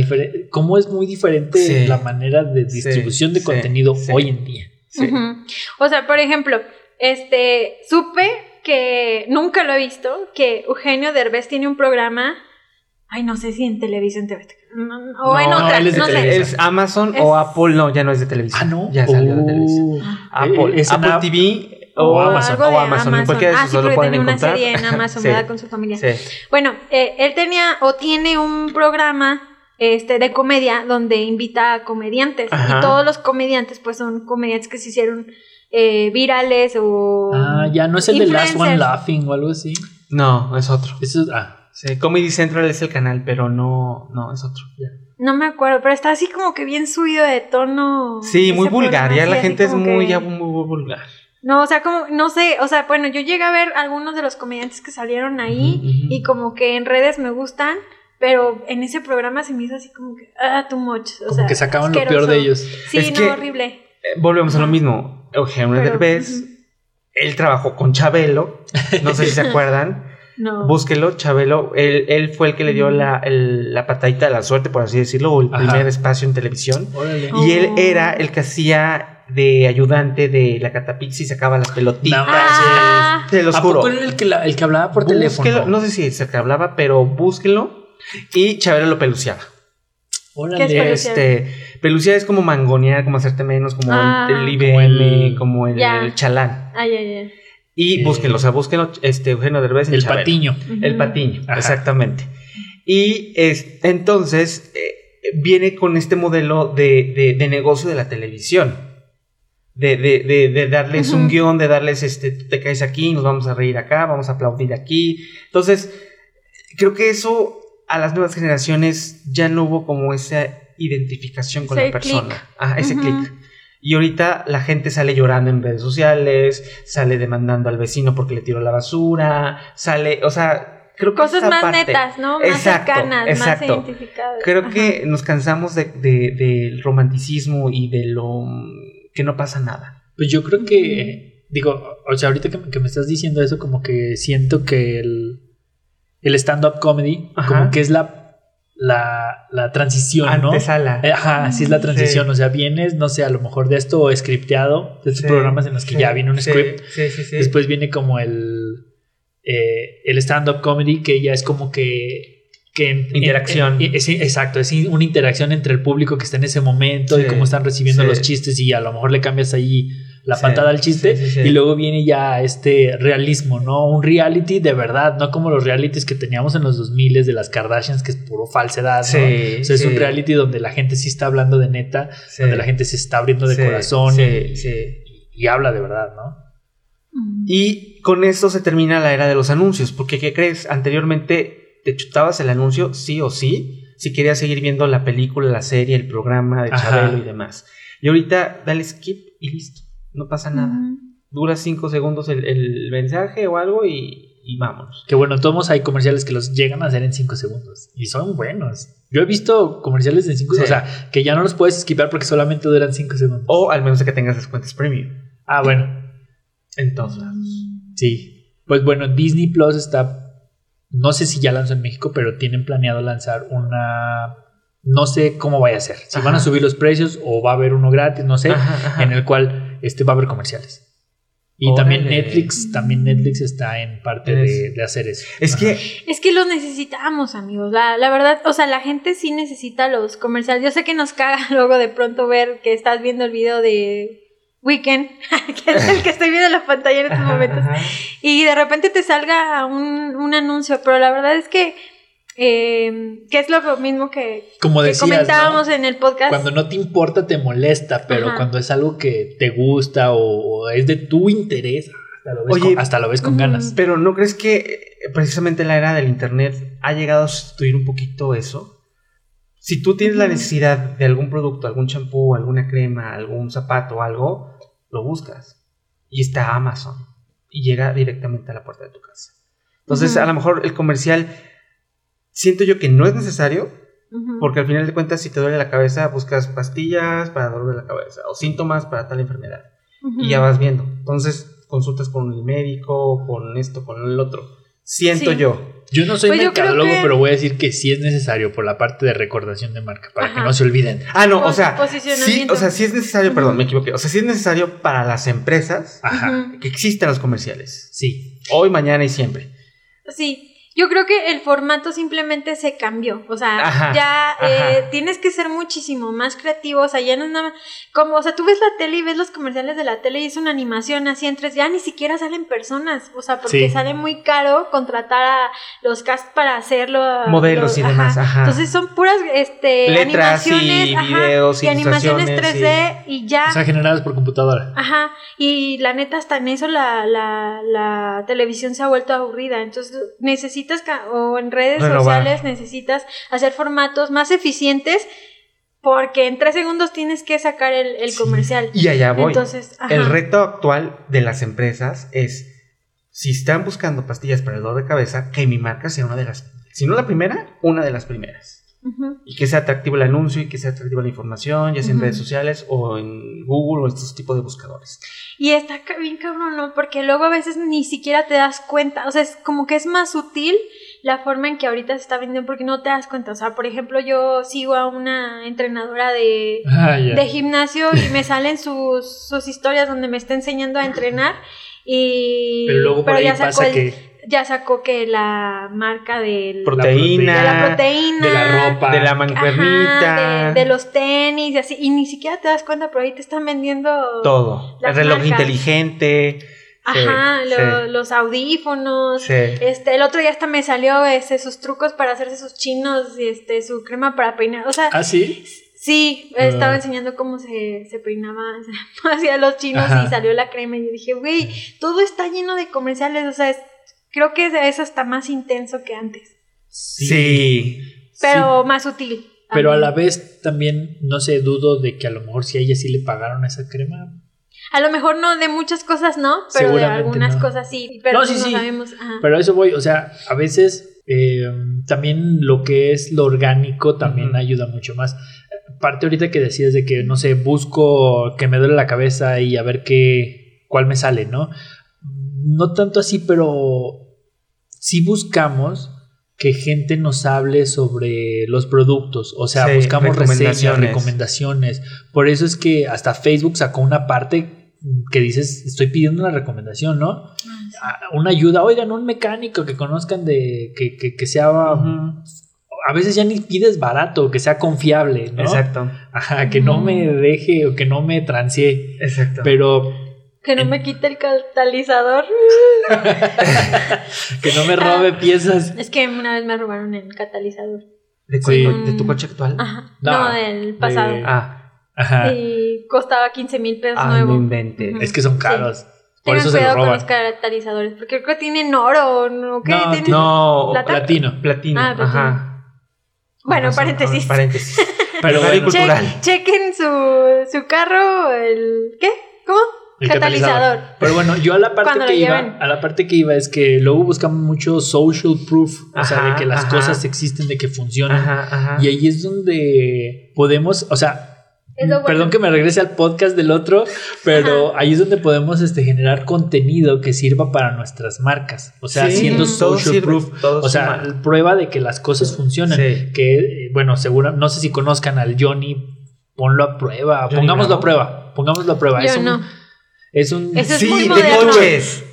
cómo es muy diferente Sí. la manera de Sí, distribución de contenido sí. hoy en día. O sea, por ejemplo, este, supe que nunca lo he visto, que Eugenio Derbez tiene un programa Ay, no sé si en televisión TV. No, no, o No, en no, otra, él es de no sé. Es Amazon Es- o Apple, no, ya no es de televisión. Ah, no. Ya salió de Oh. televisión. Apple, Eh, Apple App- TV o o, Amazon. algo de o Amazon. En cualquiera de Ah, esos sí, dos lo porque pueden tenía una encontrar. serie en Amazon, Sí, ¿verdad? Con su familia. sí. Bueno, eh, él tenía o tiene un programa este, de comedia donde invita a comediantes. Ajá. Y todos los comediantes, pues son comediantes que se hicieron eh, virales o. Ah, ya no es el de Last One. Laughing o algo así. No, es otro. Eso es- ah, Sí, Comedy Central es el canal, pero no, no, es otro. No me acuerdo, pero está así como que bien subido de tono. Sí, muy vulgar. Ya sí, la gente es muy, que- ya muy, muy vulgar. No, o sea, como, no sé, o sea, bueno, yo llegué a ver algunos de los comediantes que salieron ahí y como que en redes me gustan, pero en ese programa se me hizo así como que, ah, too much. O como sea, que sacaban lo peor de ellos. Sí, Es no, que- horrible. Eh, volvemos a lo mismo. Eugenio Pero, Derbez, ujú. él trabajó con Chabelo. No sé si se acuerdan. No. Búsquelo, Chabelo. Él, él fue el que le dio la, el- la patadita de la suerte, por así decirlo, o el Ajá. primer espacio en televisión. Órale. Oh. Y él era el que hacía de ayudante de la Catapixi y sacaba las pelotitas. No Ah, Te los ¿A juro. poco era el que, la- el que hablaba por Búsquelo, teléfono? No sé si es el que hablaba, pero búsquelo. Y Chabelo lo peluciaba. Órale. ¿Qué es? Este, peluciar es como mangonear, como hacerte menos, como Ah. el IBM, Como como el- el, Ya. chalán. ay, ay, ay. Y Eh. búsquenlo, o sea, búsquenlo, este, Eugenio Derbez y El Chabelo. patiño. El patiño, Ajá. exactamente. Y es, entonces eh, viene con este modelo de, de- de negocio de la televisión. De, de- de- de darles un guion, de darles, este, tú te caes aquí, nos vamos a reír acá, vamos a aplaudir aquí. Entonces, creo que eso a las nuevas generaciones ya no hubo como esa identificación con Ese la persona. Ah, ese clic. Y ahorita la gente sale llorando en redes sociales, sale demandando al vecino porque le tiró la basura, sale, o sea, creo que Cosas más parte- netas, ¿no? Más Exacto, cercanas, exacto. más identificadas. Creo Ajá. que nos cansamos de- de- del romanticismo y de lo que no pasa nada. Pues yo creo que, digo, o sea, ahorita que, me- que me estás diciendo eso, como que siento que el, el stand-up comedy, Ajá. como que es la, la, la transición, ¿no? Antesala. Eh, Ajá, sí es la transición, Sí. o sea, vienes, no sé, a lo mejor de esto scripteado, de estos Sí, programas en los que sí, ya viene un script, Sí, sí, sí. después viene como el, eh, el stand-up comedy, que ya es como que... que en- Interacción. en- es- exacto, es una interacción entre el público que está en ese momento y cómo están recibiendo sí. los chistes y a lo mejor le cambias ahí la Sí, patada al chiste sí, sí, sí. y luego viene ya este realismo, ¿no? Un reality de verdad, no como los realities que teníamos en los 2000 de las Kardashians, que es puro falsedad, ¿no? O sea, es un reality donde la gente sí está hablando de neta, Sí. donde la gente se está abriendo de Sí, corazón sí, y, sí. y habla de verdad, ¿no? Y con esto se termina la era de los anuncios, porque ¿qué crees? Anteriormente te chutabas el anuncio sí o sí, si querías seguir viendo la película, la serie, el programa de Ajá. Chabelo y demás. Y ahorita dale skip y listo, no pasa nada. Dura cinco segundos el, el mensaje o algo y, y vámonos. Que bueno, todos hay comerciales que los llegan a hacer en 5 segundos y son buenos. Yo he visto comerciales en 5 Sí. segundos, o sea, que ya no los puedes esquipar porque solamente duran 5 segundos. O al menos de que tengas las cuentas premium. Ah, bueno, En todos lados. Sí. Pues bueno, Disney Plus está. No sé si ya lanzó en México, pero tienen planeado lanzar una. No sé cómo vaya a ser. Si van a subir los precios o va a haber uno gratis, no sé. Ajá, ajá. En el cual este va a haber comerciales. Y Órale. también Netflix, también Netflix está en parte de, hacer eso. Es que Es que los necesitamos, amigos. La, la verdad, o sea, la gente sí necesita los comerciales. Yo sé que nos caga luego de pronto ver que estás viendo el video de Weekend, que es el que estoy viendo en la pantalla en estos momentos, ajá. y de repente te salga un, un anuncio, pero la verdad es que, eh, que es lo mismo que, Como que decías, comentábamos ¿no? en el podcast. Cuando no te importa, te molesta, pero Ajá. cuando es algo que te gusta o, o es de tu interés, hasta lo ves, Oye, con, hasta lo ves con ujú. ganas. Pero ¿no crees que eh, precisamente la era del Internet ha llegado a sustituir un poquito eso? Si tú tienes la necesidad de algún producto, algún champú, alguna crema, algún zapato, algo, lo buscas. Y está Amazon. Y llega directamente a la puerta de tu casa. Entonces, a lo mejor el comercial siento yo que no es necesario, porque al final de cuentas, si te duele la cabeza, buscas pastillas para dolor de la cabeza o síntomas para tal enfermedad y ya vas viendo. Entonces consultas con el médico, con esto, con el otro. Siento Sí. yo. Yo no soy Pues mercadólogo, que- pero voy a decir que sí es necesario por la parte de recordación de marca, para que no se olviden. Ah, no, o sea, sí, o sea, sí es necesario, perdón, me equivoqué. O sea, sí es necesario para las empresas Ajá. Que existan los comerciales. Sí. Hoy, mañana y siempre. Sí, Yo creo que el formato simplemente se cambió. O sea, Ajá, ya ajá. eh, tienes que ser muchísimo más creativo. O sea, ya no es nada más- Como, o sea, tú ves la tele y ves los comerciales de la tele y es una animación así en tres. Ya ni siquiera salen personas. O sea, porque Sí. sale muy caro contratar a los cast para hacerlo. Modelos los- y demás, ajá. Entonces son puras este, Letras y animaciones. ajá, videos, y animaciones ilustraciones, 3D y ya. O sea, generadas por computadora. Ajá, y la neta, hasta en eso la, la, la televisión se ha vuelto aburrida. Entonces, necesitas, ca- o en redes Renovar. sociales, necesitas hacer formatos más eficientes porque en tres segundos tienes que sacar el, el comercial. Y allá voy. Entonces, ajá. El reto actual de las empresas es, si están buscando pastillas para el dolor de cabeza, que mi marca sea una de las, si no la primera, una de las primeras. Y que sea atractivo el anuncio y que sea atractiva la información, ya sea en redes sociales o en Google o estos tipos de buscadores. Y está bien cabrón, ¿no? Porque luego a veces ni siquiera te das cuenta. O sea, es como que es más sutil la forma en que ahorita se está vendiendo porque no te das cuenta. O sea, por ejemplo, yo sigo a una entrenadora de, Ah, de gimnasio y me salen sus, sus historias donde me está enseñando a entrenar y Pero luego por ahí ya pasa el- que ya sacó que la marca del Proteína, de la proteína de la ropa. de la ajá, mancuernita, de, de los tenis y así y ni siquiera te das cuenta pero ahí te están vendiendo todo. el reloj marcas. inteligente. ajá sí, lo- sí. los audífonos Sí. este el otro día hasta me salió ese sus trucos para hacerse sus chinos y este su crema para peinar o sea ¿Ah, sí? Sí, estaba Ah. enseñando cómo se, se peinaba hacia los chinos Ajá. y salió la crema y yo dije, güey, todo está lleno de comerciales, o sea, es- creo que es hasta más intenso que antes, Sí. pero más sutil. Pero a la vez también, no sé, dudo de que a lo mejor si a ella sí le pagaron esa crema. A lo mejor no de muchas cosas, ¿no? Pero de algunas no. cosas sí, pero No, sí, no sí. sabemos. ajá. Pero a eso voy, o sea, a veces eh, también lo que es lo orgánico también ayuda mucho más. Parte ahorita que decías de que, no sé, busco que me duele la cabeza y a ver qué, cuál me sale, ¿no? No tanto así, pero sí buscamos que gente nos hable sobre los productos, o sea, Sí, buscamos reseñas, recomendaciones. recomendaciones. Por eso es que hasta Facebook sacó una parte que dices, estoy pidiendo una recomendación, ¿no? a- una ayuda, oigan, un mecánico que conozcan de que, que, que sea a veces ya ni pides barato, que sea confiable, ¿no? Exacto. Ajá, que no me deje o que no me transee. Exacto. Pero Que no me quite el catalizador. que no me robe piezas. Es que una vez me robaron el catalizador. ¿De, Sí. tu coche actual? Ajá. No, No, del pasado. de- Ah, Ajá. Y costaba 15 mil pesos ah, no nuevo. inventes. Ujú. Es que son caros. Por Tengan eso se lo cuidado con roban. los catalizadores, porque creo que tienen oro, ¿no? ¿Qué? No, Tienen- No, ¿Plata? Platino. platino. Ah, platino. Ajá. Bueno, paréntesis. ah, paréntesis. Pero bueno, cultural. Che- chequen su, su carro, el... ¿Qué? ¿Cómo? El catalizador. Pero bueno, yo a la parte Cuando que iba, lleven. a la parte que iba es que luego buscamos mucho social proof, o sea, de que las ajá. cosas existen, de que funcionan. Ajá. Y ahí es donde podemos, o sea, bueno. perdón que me regrese al podcast del otro, pero ahí es donde podemos este, generar contenido que sirva para nuestras marcas. O sea, Sí, haciendo social sirve, proof. O sea, suma. prueba de que las cosas funcionan. Sí. Que, bueno, seguro, no sé si conozcan al Johnny, ponlo a prueba, Johnny pongámoslo a prueba, pongámoslo a prueba. Yo es un, no. Es un es sí, muy de coches.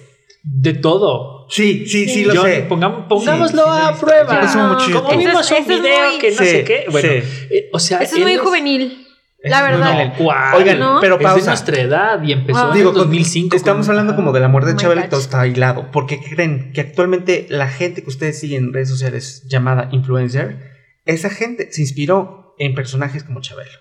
de todo. Sí, sí, sí, lo sé. pongam- pongámoslo Sí, sí a prueba. Es un No, muchacho. Como vimos un video muy- que no Sí, sé qué. Bueno, sí. eh, o sea, Eso es muy juvenil. Eso La verdad. Oigan, ¿No? pero Es de pausa. nuestra edad y empezó en Digo, el 2005. estamos con- hablando como de la muerte Oh de Chabelo y todo está hilado. Porque creen que actualmente la gente que ustedes siguen en redes sociales llamada influencer, esa gente se inspiró en personajes como Chabelo.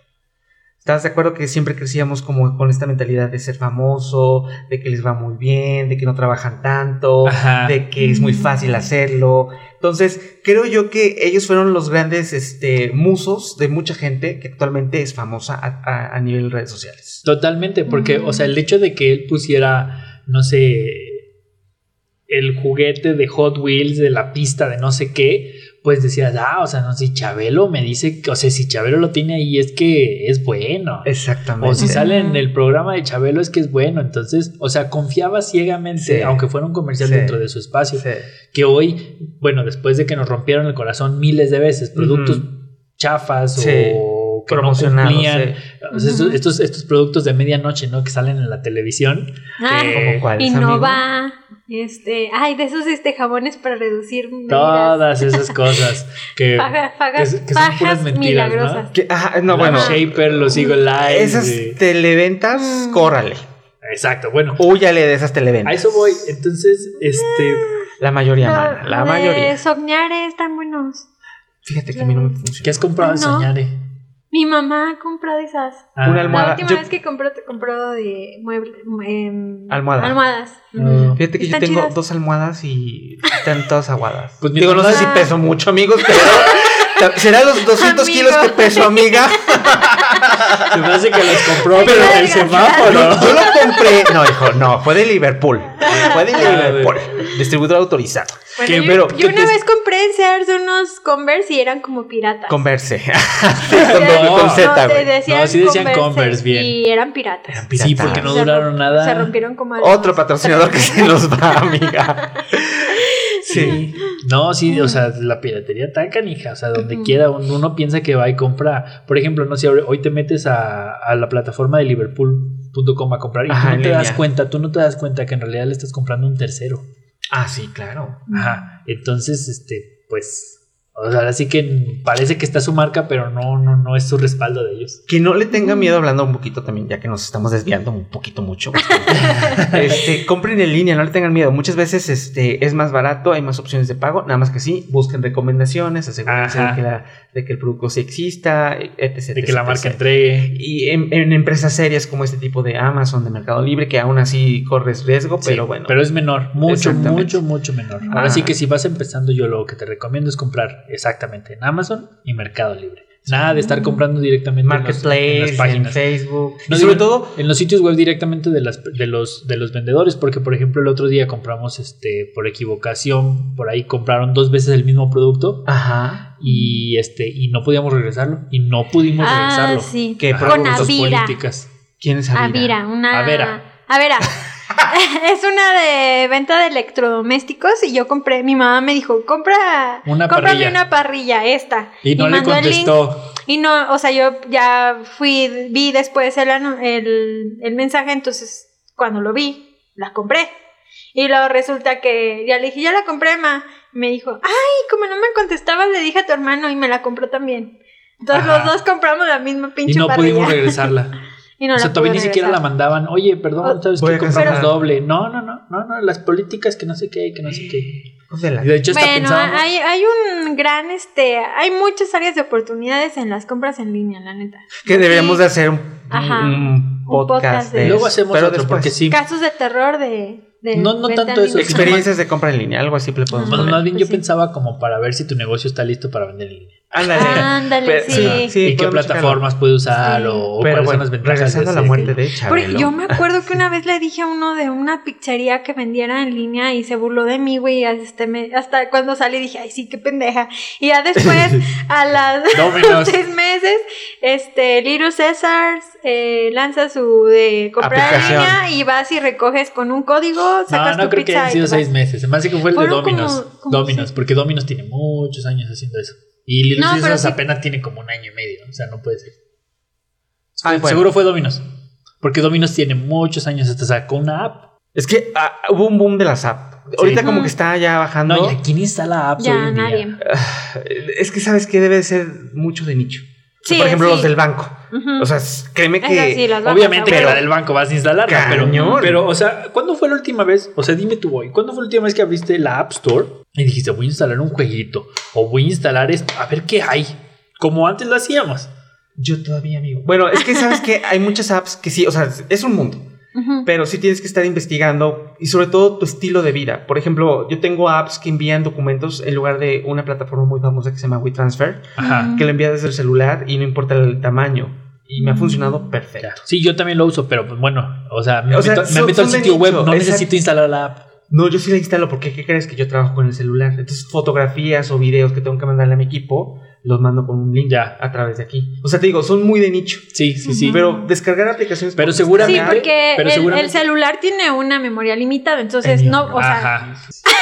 ¿Estás de acuerdo que siempre crecíamos como con esta mentalidad de ser famoso, de que les va muy bien, de que no trabajan tanto, Ajá. de que es muy fácil hacerlo? Entonces, creo yo que ellos fueron los grandes este, musos de mucha gente que actualmente es famosa a, a- a nivel redes sociales. Totalmente, porque, o sea, el hecho de que él pusiera, no sé, el juguete de Hot Wheels de la pista de no sé qué, pues decías, ah, o sea, no, si Chabelo me dice, que- o sea, si Chabelo lo tiene ahí es que es bueno. Exactamente. O si sale en el programa de Chabelo es que es bueno. Entonces, o sea, confiaba ciegamente, Sí. aunque fuera un comercial Sí. dentro de su espacio. Sí. Que hoy, bueno, después de que nos rompieron el corazón miles de veces, productos chafas Sí. o que no Promocionados, cumplían. eh. O sea, estos, estos, estos productos de medianoche, ¿no? Que salen en la televisión. Ah, que- ¿Como cuáles, amigo? Innova. Este, ay, de esos este jabones para reducir medidas. Todas esas cosas. Que, que, fagas- que son puras mentiras, milagrosas. ¿no? Que- ajá, no, La bueno. Shaper, los Eagle Live. Esas televentas, Mm. córrale. Exacto, bueno. Húyale de esas A televentas. eso voy. Entonces, este. La mayoría, Lo- mana, la mayoría. Soñare están buenos. Fíjate que a mí no me funciona. ¿Qué has comprado de No. Soñare? Mi mamá compra de esas. Ah, Una almohada. La última yo- vez que compró, te compró de muebles. em, Almohada. Almohadas. Ah. Fíjate que yo tengo chidas. dos almohadas y están todas aguadas. Pues Digo, no sé si peso mucho, amigos, pero será los 200 Amigo. kilos que peso, amiga. Se me hace que los compró, pero qué el semáforo. Yo lo compré. No, hijo, no, fue de Liverpool. Fue de Ah, Liverpool. Distribuidor autorizado. Yo, Pero, yo ¿qué una te- vez compré en Sears unos Converse y eran como piratas. Converse. No, con no, Z, güey. decían No, sí decían Converse, bien. Y eran piratas. Eran Sí, piratas. porque no Se duraron nada. Se rompieron como a los- Otro patrocinador que se nos va, amiga. Sí. No, sí, o sea, la piratería tan canija, o sea, donde quiera uno, uno piensa que va y compra, por ejemplo, no sé, hoy te metes a, a la plataforma de liverpool.com a comprar y Ajá, tú no te das cuenta, tú no te das cuenta que en realidad le estás comprando un tercero. Ah, sí, claro. Ajá. Entonces, este, pues, o sea, así que parece que está su marca, pero no, no, no es su respaldo de ellos. Que no le tenga miedo hablando un poquito también, ya que nos estamos desviando un poquito mucho. este, compren en línea, no le tengan miedo. Muchas veces este, es más barato, hay más opciones de pago, nada más que sí, busquen recomendaciones, asegúrense de que, la- de que el producto sí exista, etc. De que la etc, marca etc. entregue. Y en, en empresas serias como este tipo de Amazon, de Mercado Libre, que aún así corres riesgo, Sí, pero bueno. Pero es menor, mucho, mucho, mucho menor. Ahora Ajá. sí que si vas empezando, yo lo que te recomiendo es comprar exactamente en Amazon y Mercado Libre. Nada de estar comprando directamente en los- en Marketplace, las en, páginas. Facebook. No y sobre todo, en los sitios web directamente de, las, de, los, de los vendedores, porque por ejemplo el otro día compramos este por equivocación, por ahí compraron dos veces el mismo producto ajá. y este y no podíamos regresarlo y no pudimos Ah, regresarlo. sí. ¿Qué Ajá, Con por políticas. ¿Quién es Avira? Avira, una. Avera. Avera. es una de venta de electrodomésticos y yo compré, mi mamá me dijo, compra, Una cómprame parrilla. una parrilla, esta. Y no le mandó el link. contestó. Y no, o sea, yo ya fui, vi después el, el, el mensaje, entonces cuando lo vi, la compré. Y luego resulta que ya le dije, ya la compré, ma. Y me dijo, ay, como no me contestabas, le dije a tu hermano y me la compró también. Entonces Ajá. los dos compramos la misma pinche Y no parrilla. pudimos regresarla. Y no o sea, todavía ni siquiera la mandaban. Oye, perdón, ¿sabes qué? Compramos doble. No, no, no, no, no, las políticas que no sé qué, que no sé qué. De la- Y de hecho, Bueno, pensábamos. hay, hay un gran, este, hay muchas áreas de oportunidades en las compras en línea, la neta. Que deberíamos Sí. de hacer un, Ajá. un Un podcast, de Luego hacemos pero otro, después. porque sí. Casos de terror de... de No- no tanto eso. Experiencias de compra en línea, algo así le podemos. Más, poner. más bien Pues yo sí. pensaba como para ver si tu negocio está listo para vender en línea. Ándale. Ándale, Pero- sí. sí, y qué plataformas puede usar Sí. o, o Pero bueno, regresando a de la muerte de Chabelo. yo me acuerdo que una vez le dije a uno de una pizzería que vendiera en línea y se burló de mí, güey. Hasta, me- hasta cuando salí dije, ay, sí, qué pendeja. Y ya después, a las seis meses, este, Little Caesars eh, lanza su de comprar en línea y vas y recoges con un código, No, sacas no tu creo que pizza hayan y sido seis meses. Se me hace que fue el de Fueron Dominos. como Dominos, porque Dominos tiene muchos años haciendo eso. Y Little No, pero Caesars sí. apenas tiene como un año y medio. O sea, no puede ser. Bueno. Seguro fue Dominos. Porque Dominos tiene muchos años. Hasta sacó una app. Es que ah, hubo un boom de las apps. Ahorita como que está ya bajando. No, ¿y a quién instala apps hoy Ya, en día? nadie. Es que sabes que debe de ser mucho de nicho. Sí, por ejemplo, sí. los del banco. Ujú. O sea, créeme que. sí, Obviamente que la del banco vas a instalarla, pero, pero, o sea, ¿cuándo fue la última vez? O sea, dime tú hoy, ¿cuándo fue la última vez que abriste la App Store y dijiste, voy a instalar un jueguito o voy a instalar esto, a ver qué hay? Como antes lo hacíamos. Yo todavía, amigo. Bueno, es que sabes que hay muchas apps que sí, o sea, es un mundo. Pero sí tienes que estar investigando y sobre todo tu estilo de vida. Por ejemplo, yo tengo apps que envían documentos en lugar de una plataforma muy famosa que se llama WeTransfer, Ajá. Ujú. que lo envía desde el celular y no importa el tamaño. Y me ha funcionado perfecto. Sí, yo también lo uso, pero pues bueno, o sea, me O sea, meto, me son- meto al sitio web, no exacto. necesito instalar la app. No, yo sí la instalo porque ¿qué crees que yo trabajo con el celular? Entonces, fotografías o videos que tengo que mandarle a mi equipo, los mando con un link Ya. a través de aquí. O sea, te digo, son muy de nicho. Sí, sí, sí. Pero descargar aplicaciones. Pero seguramente- Sí, porque pero el, seguramente- el celular tiene una memoria limitada, entonces no, o sea, Ajá.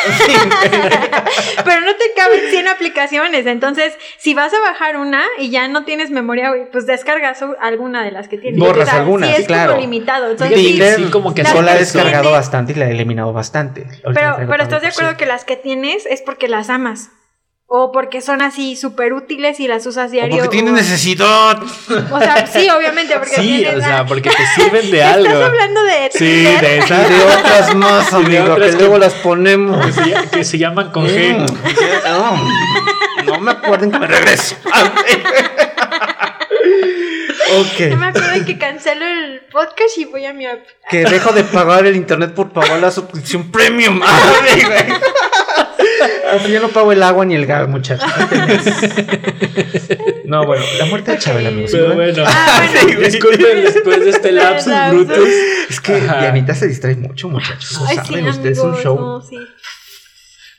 Pero no te caben 100 aplicaciones. Entonces, si vas a bajar una y ya no tienes memoria, güey, pues descargas alguna de las que tienes. Borras O sea, algunas, sí es claro. como limitado. Entonces, Sí, sí, Tinder, sí, como que yo la he descargado tiene- bastante y la he eliminado bastante. La pero, pero estás de acuerdo que las que tienes es porque las amas. O porque son así súper útiles y las usas O diario. porque tienes o- necesidad. O sea, sí, obviamente, porque Sí, o sea, porque te sirven de ¿Estás algo. hablando de Sí, de esas. de otras más, amigo, otras que que- luego las ponemos. Que se, que se llaman con G. Mm, No, no me acuerden que me regreso. No me acuerdo que cancelo el podcast y voy a mi app. Que dejo de pagar el internet por pagar la suscripción premium. Ay, güey. Así ya no pago el agua ni el gas, muchachos. No, bueno, la muerte de. Chabela, amigos. Pero ¿no? bueno, Ah, bueno. disculpen después de este lapsus lapsus. brutus. Es que Ajá. Dianita se distrae mucho, muchachos. Ay, sí, saben, ustedes es un amigos, show. no, sí.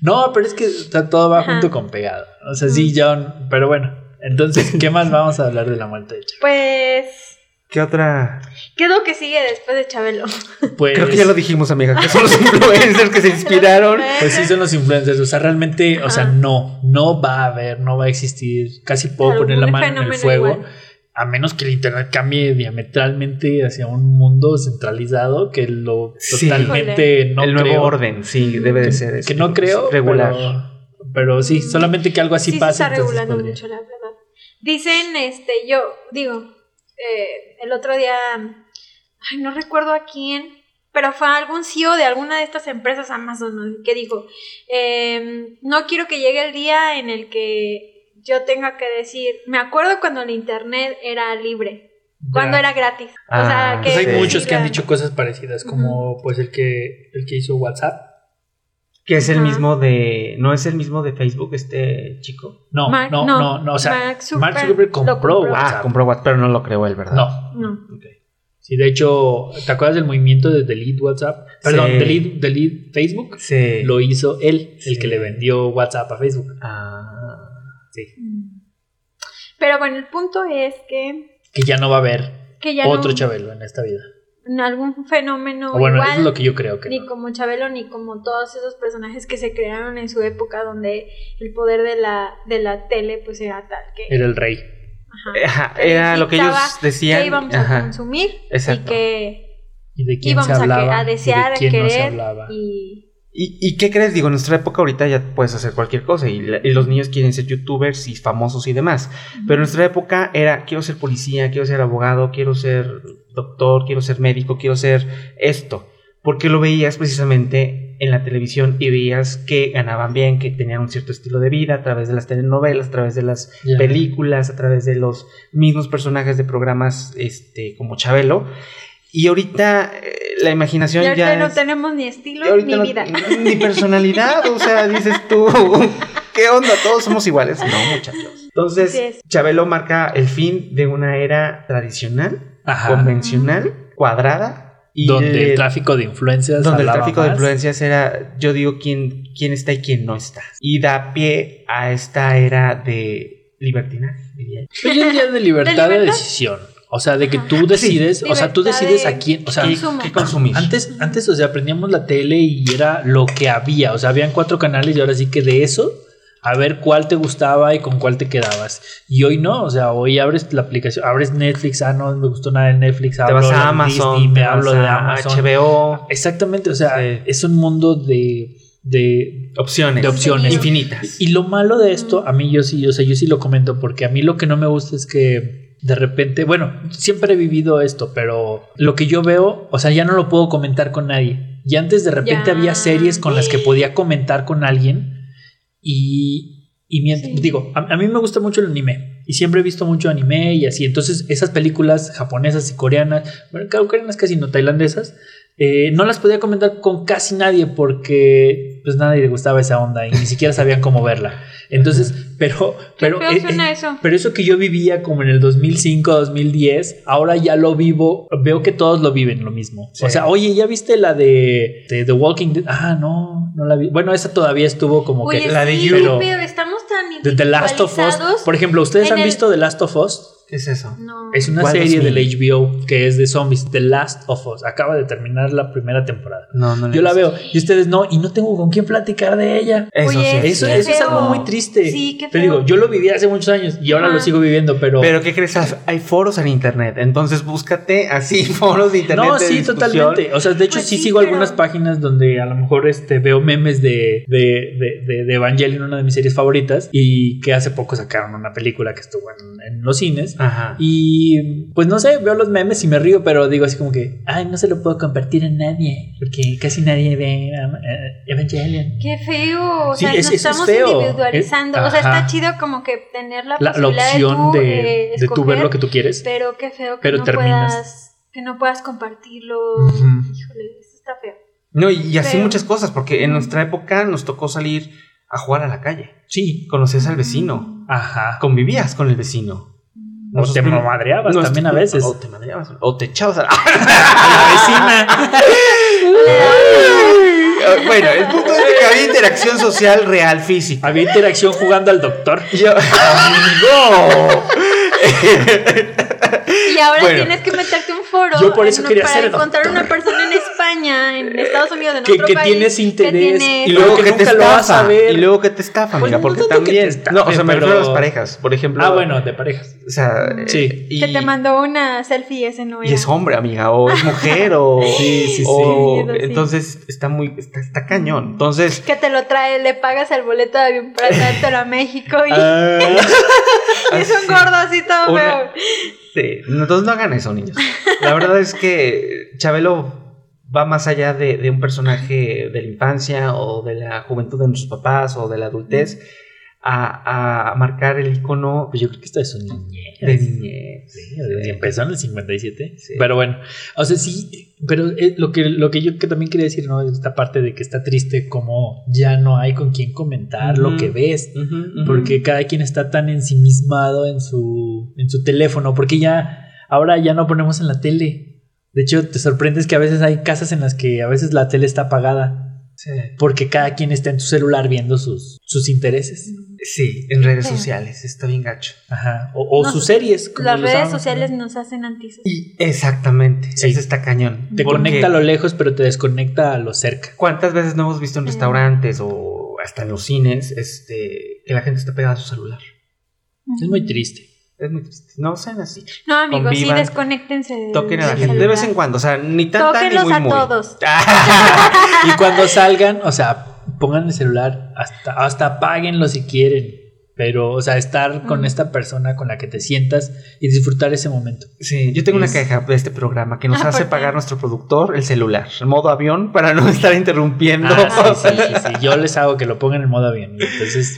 No, pero es que está todo va Ajá. junto con pegado. O sea, sí, John. Pero bueno, entonces, ¿qué más vamos a hablar de la muerte de Chabelo? Pues, ¿Qué otra? ¿qué es lo que sigue después de Chabelo? Pues, Creo que ya lo dijimos, amiga, que son los influencers que se inspiraron. pues sí son los influencers. O sea, realmente, o sea, no, no va a haber, no va a existir. Casi puedo Algún poner la mano en el fuego. igual. A menos que el internet cambie diametralmente hacia un mundo centralizado que lo Sí. totalmente no el nuevo creo. orden, sí, debe de ser. que no creo regular. Pero, pero sí, solamente que algo así sí pase. se está entonces regulando podría. mucho, la verdad. Dicen, este, yo, digo, eh, el otro día, ay, no recuerdo a quién, pero fue algún CEO de alguna de estas empresas Amazon que dijo, em, no quiero que llegue el día en el que yo tenga que decir, me acuerdo cuando el internet era libre, cuando era gratis. o Ah, sea, que Pues hay Sí. muchos que han dicho cosas parecidas, como pues el que el que hizo WhatsApp. Que es el mismo de. No es el mismo de Facebook, este chico. No, Mark- no, no, no, no, o sea, Mark Mark Zuckerberg compró, compró. WhatsApp. Ah, compró WhatsApp, pero no lo creó él, ¿verdad? No, No. Ok. sí, de hecho, ¿te acuerdas del movimiento de Delete WhatsApp? Perdón, Sí. Delete, Delete Facebook. Sí. Lo hizo él, el Sí. que le vendió WhatsApp a Facebook. Ah. Sí. Mm. Pero bueno, el punto es que, Que ya no va a haber que ya otro no, Chabelo en esta vida. En algún fenómeno o bueno, igual, eso es lo que yo creo que ni no. como Chabelo ni como todos esos personajes que se crearon en su época donde el poder de la de la tele pues era tal que Era el rey. ajá, Ajá, que era lo que ellos decían. que íbamos a consumir Exacto. y que Y de quién íbamos se a, que- y de desear, a quién no se querer hablaba. y ¿Y, ¿Y qué crees? Digo, en nuestra época ahorita ya puedes hacer cualquier cosa y, la- y los niños quieren ser youtubers y famosos y demás. Pero en nuestra época era, quiero ser policía, quiero ser abogado, quiero ser doctor, quiero ser médico, quiero ser esto. Porque lo veías precisamente en la televisión y veías que ganaban bien, que tenían un cierto estilo de vida a través de las telenovelas, a través de las películas, a través de los mismos personajes de programas este, como Chabelo. Y ahorita eh, la imaginación y ahorita ya no es- tenemos ni estilo ni no- vida Ni personalidad, o sea, dices tú, ¿qué onda? Todos somos iguales. No, muchachos. Entonces, es. Chabelo marca el fin de una era tradicional, Ajá. convencional, cuadrada. Y donde el tráfico de influencias donde el tráfico de influencias era, yo digo, quién, quién está y quién no está. Y da pie a esta era de libertinaje, diría yo. Hoy en día de libertad de, libertad? decisión. O sea, de que Ajá. tú decides, o sea, tú decides a quién, o sea, ¿Qué, qué consumir? antes, antes, o sea, aprendíamos la tele y era lo que había, o sea, habían cuatro canales y ahora sí que de eso, a ver cuál te gustaba y con cuál te quedabas. Y hoy no, o sea, hoy abres la aplicación, abres Netflix, ah, no me gustó nada de Netflix, te hablo vas de a Amazon, Disney, te me hablo vas de a Amazon. HBO, Exactamente, o sea, Sí. es un mundo de, de opciones, de opciones. infinitas. Y lo malo de esto, a mí yo sí, o sea, yo sí lo comento, porque a mí lo que no me gusta es que de repente, bueno, siempre he vivido esto, pero lo que yo veo, o sea, ya no lo puedo comentar con nadie. Y antes de repente Ya. había series con las que podía comentar con alguien y, y mient- Sí. digo, a, a mí me gusta mucho el anime y siempre he visto mucho anime y así. Entonces, esas películas japonesas y coreanas, bueno, coreanas casi no, tailandesas, eh, no las podía comentar con casi nadie porque pues nadie le gustaba esa onda y ni siquiera sabían cómo verla. Entonces, pero, pero, eh, suena eh, eso. pero eso que yo vivía como en el 2005, 2010, ahora ya lo vivo, veo que todos lo viven lo mismo. Sí. O sea, oye, ¿ya viste la de, de The Walking Dead? Ah, no, no la vi. Bueno, esa todavía estuvo como Oye, que... la de You. pero estamos tan de The Last of Us. Por ejemplo, ¿ustedes han el- visto The Last of Us? ¿Qué es eso? No. Es una ¿Cuál serie 2000? del HBO que es de zombies, The Last of Us. Acaba de terminar la primera temporada. No, no. Yo la veo y ustedes no, y no tengo con quién platicar de ella. Eso Oye, sí. Eso, eso es feo. algo muy triste. Sí, qué Te digo, feo. yo lo viví hace muchos años y ahora lo sigo viviendo, pero. Pero ¿qué crees? Hay foros en internet, entonces búscate así foros de internet. no, de sí, discusión. totalmente. O sea, de hecho, Pues sí, sí, sigo pero- algunas páginas donde a lo mejor este, veo memes de, de, de, de, de Evangelion, una de mis series favoritas, y que hace poco sacaron una película que estuvo en, en los cines. Ajá. Y pues no sé, veo los memes y me río, pero digo así como que, ay, no se lo puedo compartir a nadie, porque casi nadie ve um, eh, Evangelion. Qué feo. O Sí, sea, es- nos es estamos feo. individualizando. Es- o sea, está chido como que tener la La, la opción de, tú, de, eh, de tú ver lo que tú quieres. Pero qué feo que Pero no terminas- puedas que no puedas compartirlo. Híjole, eso está feo. No, y, y así muchas cosas, porque en nuestra época nos tocó salir a jugar a la calle. Sí. Conocías al vecino, Ajá. convivías con el vecino. O te madreabas también a veces. O te madreabas. O te echabas a la... A la vecina. bueno, el punto es que había interacción social real, física. Había interacción jugando al doctor. Yo, amigo. Y ahora Bueno. tienes que meterte a un foro Yo por eso en- quería para ser encontrar una persona en España, en Estados Unidos, en Que- otro que país, tienes interés tiene- y luego que que te nunca lo vas a estafa. ver. Y luego que te estafa, Pues porque que también. no, o sea, me refiero a las parejas. Por ejemplo. Ah, bueno, de parejas. O sea, Sí. eh, y, que te mandó una selfie ese no era. y es hombre, amiga, o es mujer, o. Sí, sí, sí. o- Sí, eso sí. entonces está muy. Está, está cañón. Entonces. Que te lo trae, le pagas el boleto de avión para traértelo a México y, Ah, y es un así. gordo así todo Una-. Sí, entonces no hagan eso, niños. La verdad es que Chabelo va más allá de, de un personaje de la infancia o de la juventud de nuestros papás o de la adultez a, a marcar el icono pues yo creo que esto es un niñez. de niñez. Sí, y empezó en el 57. Sí. Pero bueno, o sea, sí, pero eh, lo, que, lo que yo que también quería decir, ¿no? Esta parte de que está triste como ya no hay con quien comentar lo que ves. Porque cada quien está tan ensimismado en su, en su teléfono, porque ya, ahora ya no ponemos en la tele. De hecho, te sorprendes que a veces hay casas en las que a veces la tele está apagada, Sí. porque cada quien está en su celular viendo sus, sus intereses. Sí, en redes Sí. sociales, está bien gacho. Ajá. O, o No, sus series. como Las redes sociales hablando. nos hacen antisociales. Y exactamente, Sí. eso está cañón. Te conecta a lo lejos, pero te desconecta a lo cerca. ¿Cuántas veces no hemos visto en restaurantes o hasta en los cines este, que la gente está pegada a su celular? Es muy triste. Es muy triste. No sean así. No, amigos, sí, Convivan. del Toquen a la gente de vez en cuando, o sea, ni tan tan ni Tóquenlos muy a muy. todos. Y cuando salgan, o sea, pongan el celular, hasta, hasta apáguenlo si quieren. Pero, o sea, estar con Mm. esta persona con la que te sientas y disfrutar ese momento. Sí, yo tengo una queja de este programa que nos Ah, hace pagar nuestro productor el celular, en modo avión, para no estar interrumpiendo. Ah, sí, sí, sí, sí. Yo les hago que lo pongan en modo avión. Entonces,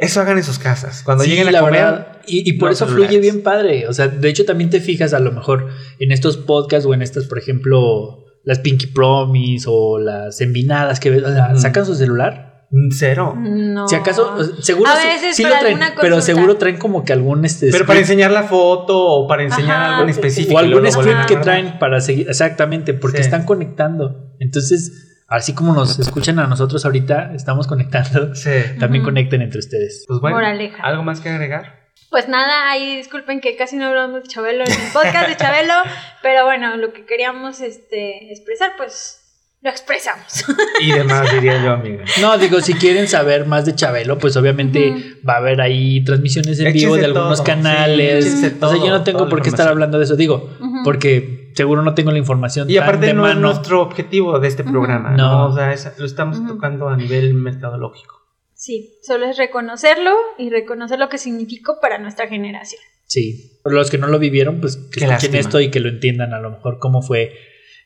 Eso hagan en sus casas. Cuando sí, lleguen a la comer, verdad. Y, y por no eso celulares. fluye bien padre. O sea, de hecho, también te fijas a lo mejor en estos podcasts o en estas, por ejemplo, las Pinky Promise o las Envinadas que ves, o sea, sacan su celular. mm, cero. No. Si acaso, seguro A sí- veces sí para lo traen, pero seguro traen como que algún este Pero para enseñar la foto o para enseñar Ajá. algo en específico. o algún script que traen para seguir exactamente, porque Sí. están conectando. Entonces, así como nos escuchan a nosotros ahorita, estamos conectando, Sí. también Ujú. conecten entre ustedes. Pues bueno, Moraleja. ¿algo más que agregar? Pues nada, ahí disculpen que casi no hablamos de Chabelo en el podcast de Chabelo, pero bueno, lo que queríamos este, expresar, pues lo expresamos. Y demás, diría yo, amiga. No, digo, si quieren saber más de Chabelo, pues obviamente Ujú. va a haber ahí transmisiones en vivo de algunos todo, canales. sí, o sea, yo no tengo por qué estar hablando de eso, digo, Ujú. porque seguro no tengo la información Y tan aparte de no es mano. nuestro objetivo de este programa, No. ¿no? O sea, es- lo estamos tocando a nivel mercadológico. Sí, solo es reconocerlo y reconocer lo que significó para nuestra generación. Sí, por los que no lo vivieron, pues que Qué escuchen lástima. esto y que lo entiendan a lo mejor cómo fue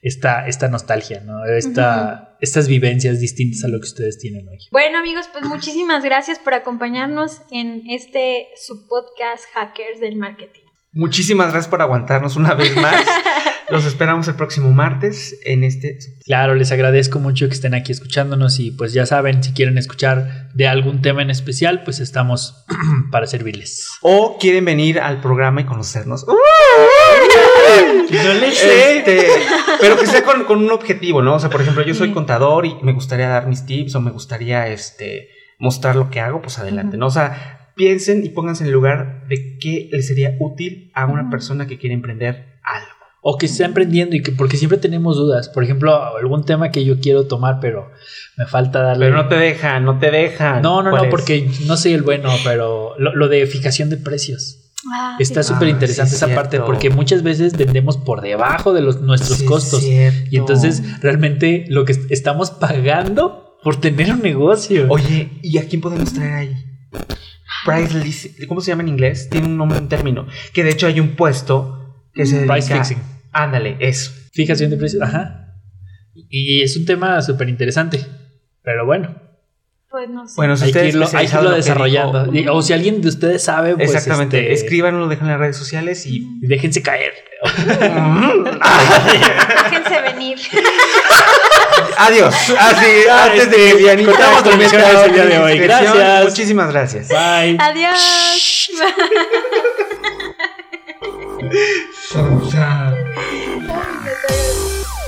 esta, esta nostalgia, ¿no? Esta, Estas vivencias distintas a lo que ustedes tienen hoy. Bueno amigos, pues muchísimas gracias por acompañarnos en este su podcast Hackers del Marketing. Muchísimas gracias por aguantarnos una vez más. Los esperamos el próximo martes en este. Claro, les agradezco mucho que estén aquí escuchándonos y pues ya saben, si quieren escuchar de algún tema en especial, pues estamos para servirles. O quieren venir al programa y conocernos. No le Este, pero que sea con, con un objetivo, ¿no? O sea, por ejemplo, yo soy contador y me gustaría dar mis tips o me gustaría este, mostrar lo que hago, pues adelante. ¿no? O sea, piensen y pónganse en el lugar de qué le sería útil a una persona que quiere emprender algo. O que está emprendiendo y que porque siempre tenemos dudas. Por ejemplo, algún tema que yo quiero tomar, pero me falta darle. Pero no te dejan, no te dejan. No, no, ¿Cuál no, es? porque no soy el bueno, pero lo, lo de fijación de precios. Ah, Está sí. súper Ah, interesante sí, esa cierto. parte porque muchas veces vendemos por debajo de los, nuestros Sí, costos. cierto. Y entonces realmente lo que est- estamos pagando por tener un negocio. Oye, ¿y a quién podemos traer ahí? Price ¿cómo se llama en inglés? Tiene un nombre, un término. Que de hecho hay un puesto que se dedica... Price fixing. Ándale, eso. Fijación de precios. Ajá. Y es un tema súper interesante. Pero bueno, Pues no sé. Bueno, si hay que ustedes irlo, hay que irlo desarrollando. O si alguien de ustedes sabe, pues. Exactamente. este, Escríbanlo, dejan en las redes sociales y. Déjense caer. Déjense venir. Adiós. Así, Ah, antes de este, que Dianita cortamos a el día de hoy. Gracias. Muchísimas gracias. Bye. Adiós.